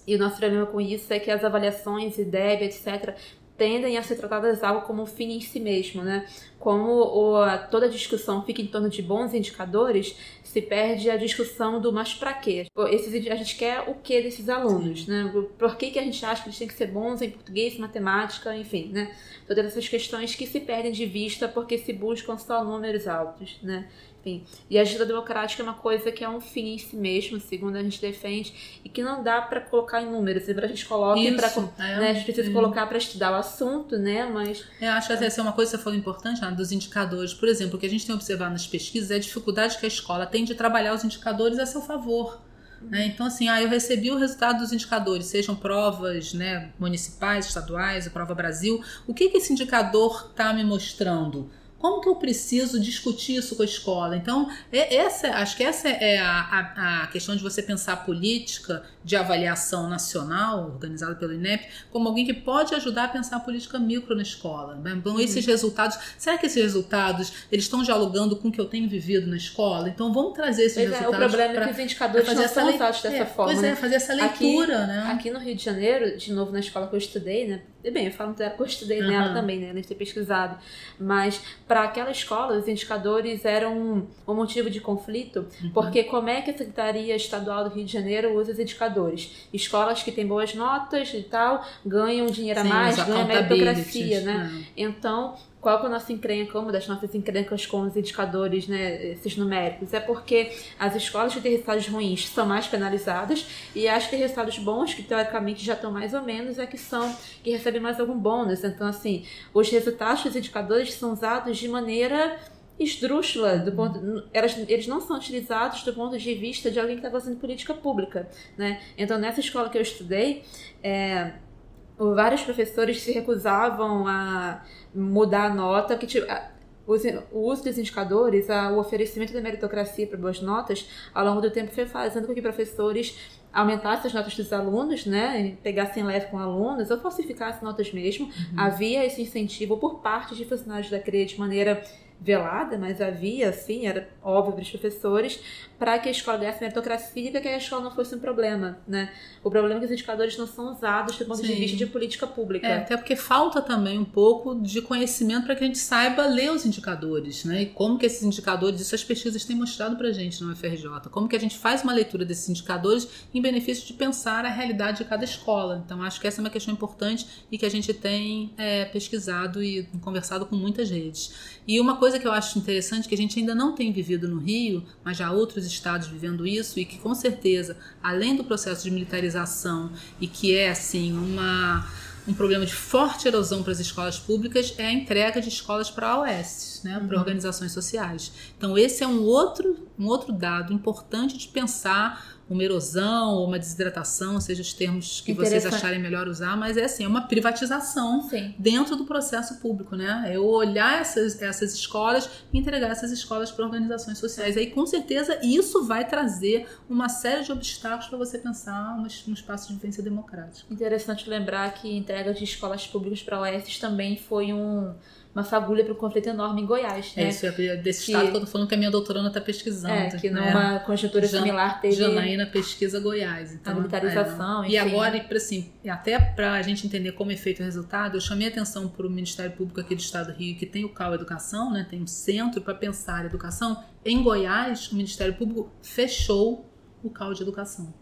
E o nosso problema com isso é que as avaliações, IDEB, etc., tendem a ser tratadas algo como um fim em si mesmo, né? Como o, toda discussão fica em torno de bons indicadores, se perde a discussão do mas para quê? Esses, a gente quer o que desses alunos, né? Por que, que a gente acha que eles têm que ser bons em português, matemática, enfim, né? Todas essas questões que se perdem de vista porque se buscam só números altos, né? Enfim, e a agenda democrática é uma coisa que é um fim em si mesmo, segundo a gente defende, e que não dá para colocar em números. Sempre a gente coloca para. É, né, a gente precisa é. colocar para estudar o assunto, né? Mas. Eu acho que essa é uma coisa que você falou importante, né, dos indicadores. Por exemplo, o que a gente tem observado nas pesquisas é a dificuldade que a escola tem de trabalhar os indicadores a seu favor. Né? Então, assim, ah, eu recebi o resultado dos indicadores, sejam provas né, municipais, estaduais, a prova Brasil. O que, que esse indicador está me mostrando? Como que eu preciso discutir isso com a escola? Então, é, essa, acho que essa é a, a, a questão de você pensar a política de avaliação nacional, organizada pelo INEP, como alguém que pode ajudar a pensar a política micro na escola. Né? Então, uhum. esses resultados, será que esses resultados eles estão dialogando com o que eu tenho vivido na escola? Então, vamos trazer esses pois resultados. É, o problema pra, é que os indicadores não são usados dessa é, forma. Pois né? é, fazer essa leitura, aqui, né? Aqui no Rio de Janeiro, de novo na escola que eu estudei, né? Bem, eu falo que eu estudei uhum. nela também, né? Nem ter pesquisado. Mas para aquela escola, os indicadores eram um, motivo de conflito, uhum. porque como é que a Secretaria Estadual do Rio de Janeiro usa os indicadores? Escolas que têm boas notas e tal ganham dinheiro a mais, ganham meritocracia, né? Uhum. Então, qual é a nossa encrenca, uma das nossas encrencas com os indicadores, né, esses numéricos? É porque as escolas que têm resultados ruins são mais penalizadas e as que têm resultados bons, que teoricamente já estão mais ou menos, é que são que recebem mais algum bônus. Então, assim, os resultados dos indicadores são usados de maneira esdrúxula, do ponto, elas, eles não são utilizados do ponto de vista de alguém que está fazendo política pública, né? Então, nessa escola que eu estudei, é, vários professores se recusavam a mudar a nota, porque tipo, o uso dos indicadores, o oferecimento da meritocracia para boas notas, ao longo do tempo foi fazendo com que professores aumentassem as notas dos alunos, né, pegassem leve com alunos, ou falsificassem notas mesmo. Uhum. Havia esse incentivo por parte de funcionários da CREA de maneira velada, mas havia, assim, era óbvio para os professores, para que a escola desse meritocracia e para que a escola não fosse um problema, né? O problema é que os indicadores não são usados do ponto Sim. de vista de política pública. É, até porque falta também um pouco de conhecimento para que a gente saiba ler os indicadores, né? E como que esses indicadores, isso as pesquisas têm mostrado para a gente no FRJ, como que a gente faz uma leitura desses indicadores em benefício de pensar a realidade de cada escola. Então, acho que essa é uma questão importante e que a gente tem é, pesquisado e conversado com muitas redes. E uma coisa que eu acho interessante, que a gente ainda não tem vivido no Rio, mas já outros estados vivendo isso, e que com certeza, além do processo de militarização, e que é assim uma um problema de forte erosão para as escolas públicas é a entrega de escolas para OS, né, uhum. para organizações sociais. Então esse é um outro, um outro dado importante de pensar uma erosão ou uma desidratação, seja os termos que vocês acharem melhor usar, mas é assim, é uma privatização Sim. dentro do processo público, né? É eu olhar essas, essas escolas e entregar essas escolas para organizações sociais. Aí, com certeza, isso vai trazer uma série de obstáculos para você pensar um, um espaço de vivência democrática. Interessante lembrar que a entrega de escolas públicas para OS também foi um uma fagulha para um conflito enorme em Goiás. É né? isso, é desse Que- estado que eu tô falando que a minha doutoranda está pesquisando. É, que né? numa conjuntura Jan- similar teve Janaína pesquisa Goiás. Então, a militarização, é. enfim. E agora, assim, até para a gente entender como é feito o resultado, eu chamei atenção para o Ministério Público aqui do Estado do Rio, que tem o CAU Educação, né, tem um centro para pensar a educação. Em Goiás, o Ministério Público fechou o CAU de Educação.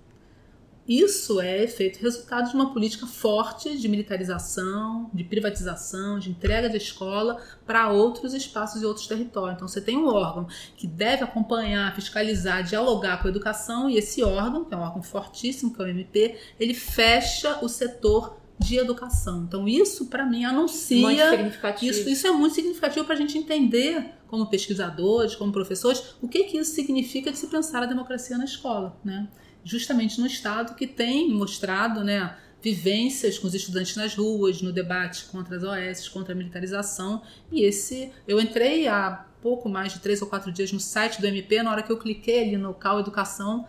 Isso é efeito resultado de uma política forte de militarização, de privatização, de entrega de escola para outros espaços e outros territórios. Então você tem um órgão que deve acompanhar, fiscalizar, dialogar com a educação e esse órgão, que é um órgão fortíssimo, que é o MP, ele fecha o setor de educação. Então isso para mim muito anuncia significativo. isso, isso é muito significativo para a gente entender, como pesquisadores, como professores, o que, que isso significa de se pensar a democracia na escola, né? Justamente no Estado que tem mostrado, né, vivências com os estudantes nas ruas, no debate contra as OS, contra a militarização. E esse, eu entrei há pouco mais de três ou quatro dias no site do MP, na hora que eu cliquei ali no CAL Educação,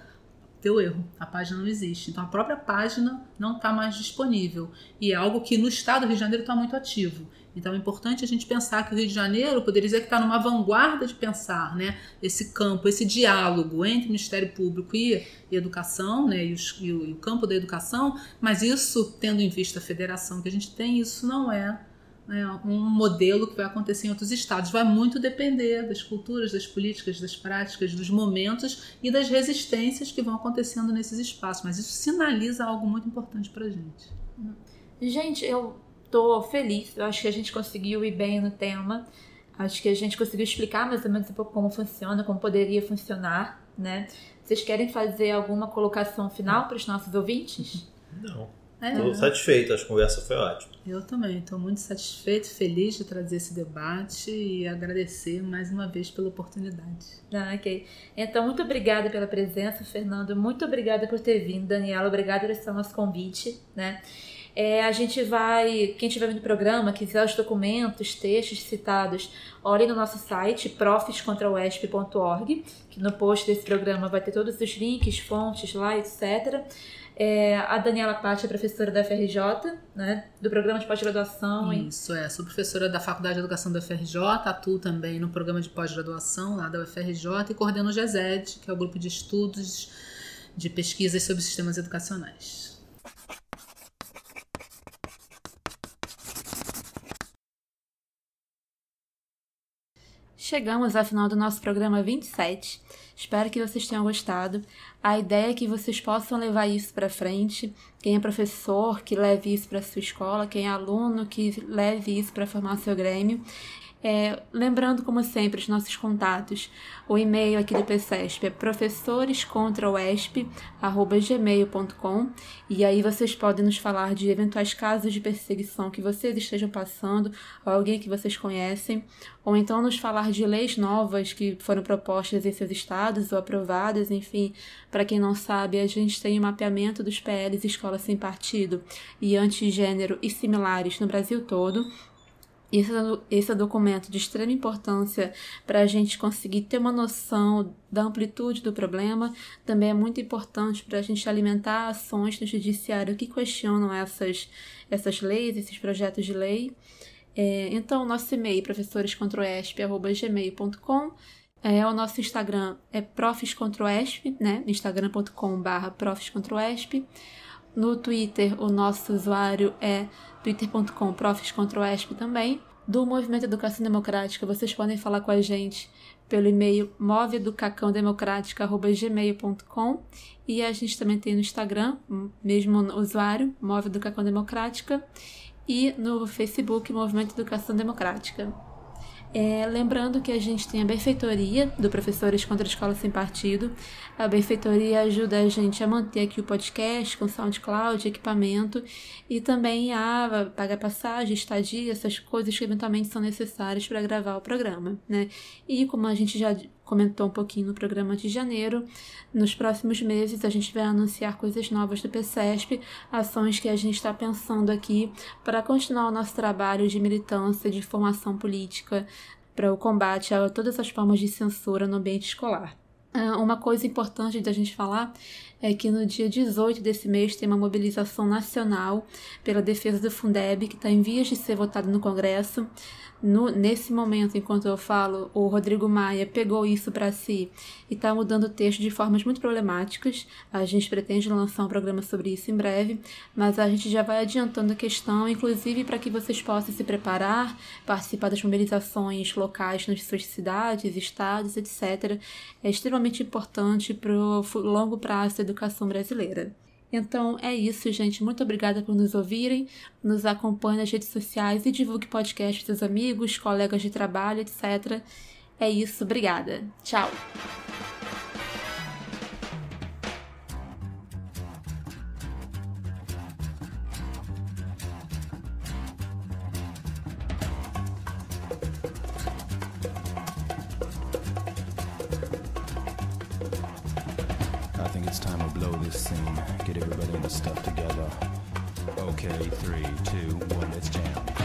deu erro, a página não existe. Então a própria página não está mais disponível. E é algo que no estado do Rio de Janeiro está muito ativo. Então é importante a gente pensar que o Rio de Janeiro poderia dizer que está numa vanguarda de pensar né, esse campo, esse diálogo entre o Ministério Público e, educação, né, e, os- e o, e o campo da educação, mas isso, tendo em vista a federação que a gente tem, isso não é né, um modelo que vai acontecer em outros estados. Vai muito depender das culturas, das políticas, das práticas, dos momentos e das resistências que vão acontecendo nesses espaços. Mas isso sinaliza algo muito importante para a gente. Gente, eu tô feliz. Eu acho que a gente conseguiu ir bem no tema. Acho que a gente conseguiu explicar mais ou menos um pouco como funciona, como poderia funcionar, né? Vocês querem fazer alguma colocação final para os nossos ouvintes? Não. É, Estou satisfeito, a conversa foi ótima. eu também estou muito satisfeito, feliz de trazer esse debate e agradecer mais uma vez pela oportunidade. Ah, ok. Então, muito obrigada pela presença, Fernando. Muito obrigada por ter vindo, Daniela. Obrigada por o nosso convite, né? É, a gente vai, quem estiver vendo o programa, quiser os documentos, textos citados, olhem no nosso site, profescontrauesp.org, que no post desse programa vai ter todos os links, fontes lá, etc. É, a Daniela Patti é professora da FRJ, né, do programa de pós-graduação Isso, é. Sou professora da Faculdade de Educação da UFRJ, atuo também no programa de pós-graduação lá da UFRJ e coordeno o GESED, que é o grupo de estudos de pesquisas sobre sistemas educacionais. Chegamos ao final do nosso programa 27. Espero que vocês tenham gostado. A ideia é que vocês possam levar isso para frente. Quem é professor, que leve isso para sua escola. Quem é aluno, que leve isso para formar seu grêmio. É, lembrando, como sempre, os nossos contatos. O e-mail aqui do PCESP é professorescontrauesp.gmail.com e aí vocês podem nos falar de eventuais casos de perseguição que vocês estejam passando, ou alguém que vocês conhecem, ou então nos falar de leis novas que foram propostas em seus estados ou aprovadas, enfim. Para quem não sabe, a gente tem o mapeamento dos PLs Escola Sem Partido e Antigênero e similares no Brasil todo. Esse, esse é um documento de extrema importância para a gente conseguir ter uma noção da amplitude do problema. Também é muito importante para a gente alimentar ações no judiciário que questionam essas, essas leis, esses projetos de lei. É, então, nosso e-mail, professorescontroesp.gmail.com é, o nosso Instagram é profescontroesp, né? instagram.com.br profescontroesp. No Twitter, o nosso usuário é twitter.com profescontroesp também. Do Movimento Educação Democrática, vocês podem falar com a gente pelo e-mail moveeducacãodemocrática.gmail.com e a gente também tem no Instagram, mesmo usuário, Move Educação Democrática, e no Facebook, Movimento Educação Democrática. É, lembrando que a gente tem a benfeitoria do Professores contra a Escola Sem Partido. A benfeitoria ajuda a gente a manter aqui o podcast com SoundCloud, equipamento e também a pagar passagem, estadia, essas coisas que eventualmente são necessárias para gravar o programa, né? E como a gente já comentou um pouquinho no programa de janeiro, nos próximos meses a gente vai anunciar coisas novas do PCESP, ações que a gente está pensando aqui para continuar o nosso trabalho de militância, de formação política, para o combate a todas as formas de censura no ambiente escolar. Uma coisa importante da gente falar é que no dia 18 desse mês tem uma mobilização nacional pela defesa do Fundeb, que está em vias de ser votado no Congresso. No, nesse momento, enquanto eu falo, o Rodrigo Maia pegou isso para si e está mudando o texto de formas muito problemáticas. A gente pretende lançar um programa sobre isso em breve, mas a gente já vai adiantando a questão, inclusive para que vocês possam se preparar, participar das mobilizações locais nas suas cidades, estados, etc. É extremamente importante para o longo prazo da educação brasileira. Então é isso, gente. Muito obrigada por nos ouvirem. Nos acompanhe nas redes sociais e divulgue podcast seus amigos, colegas de trabalho, etc. É isso, obrigada. Tchau. Stuff together. Okay, three, two, one, let's jam.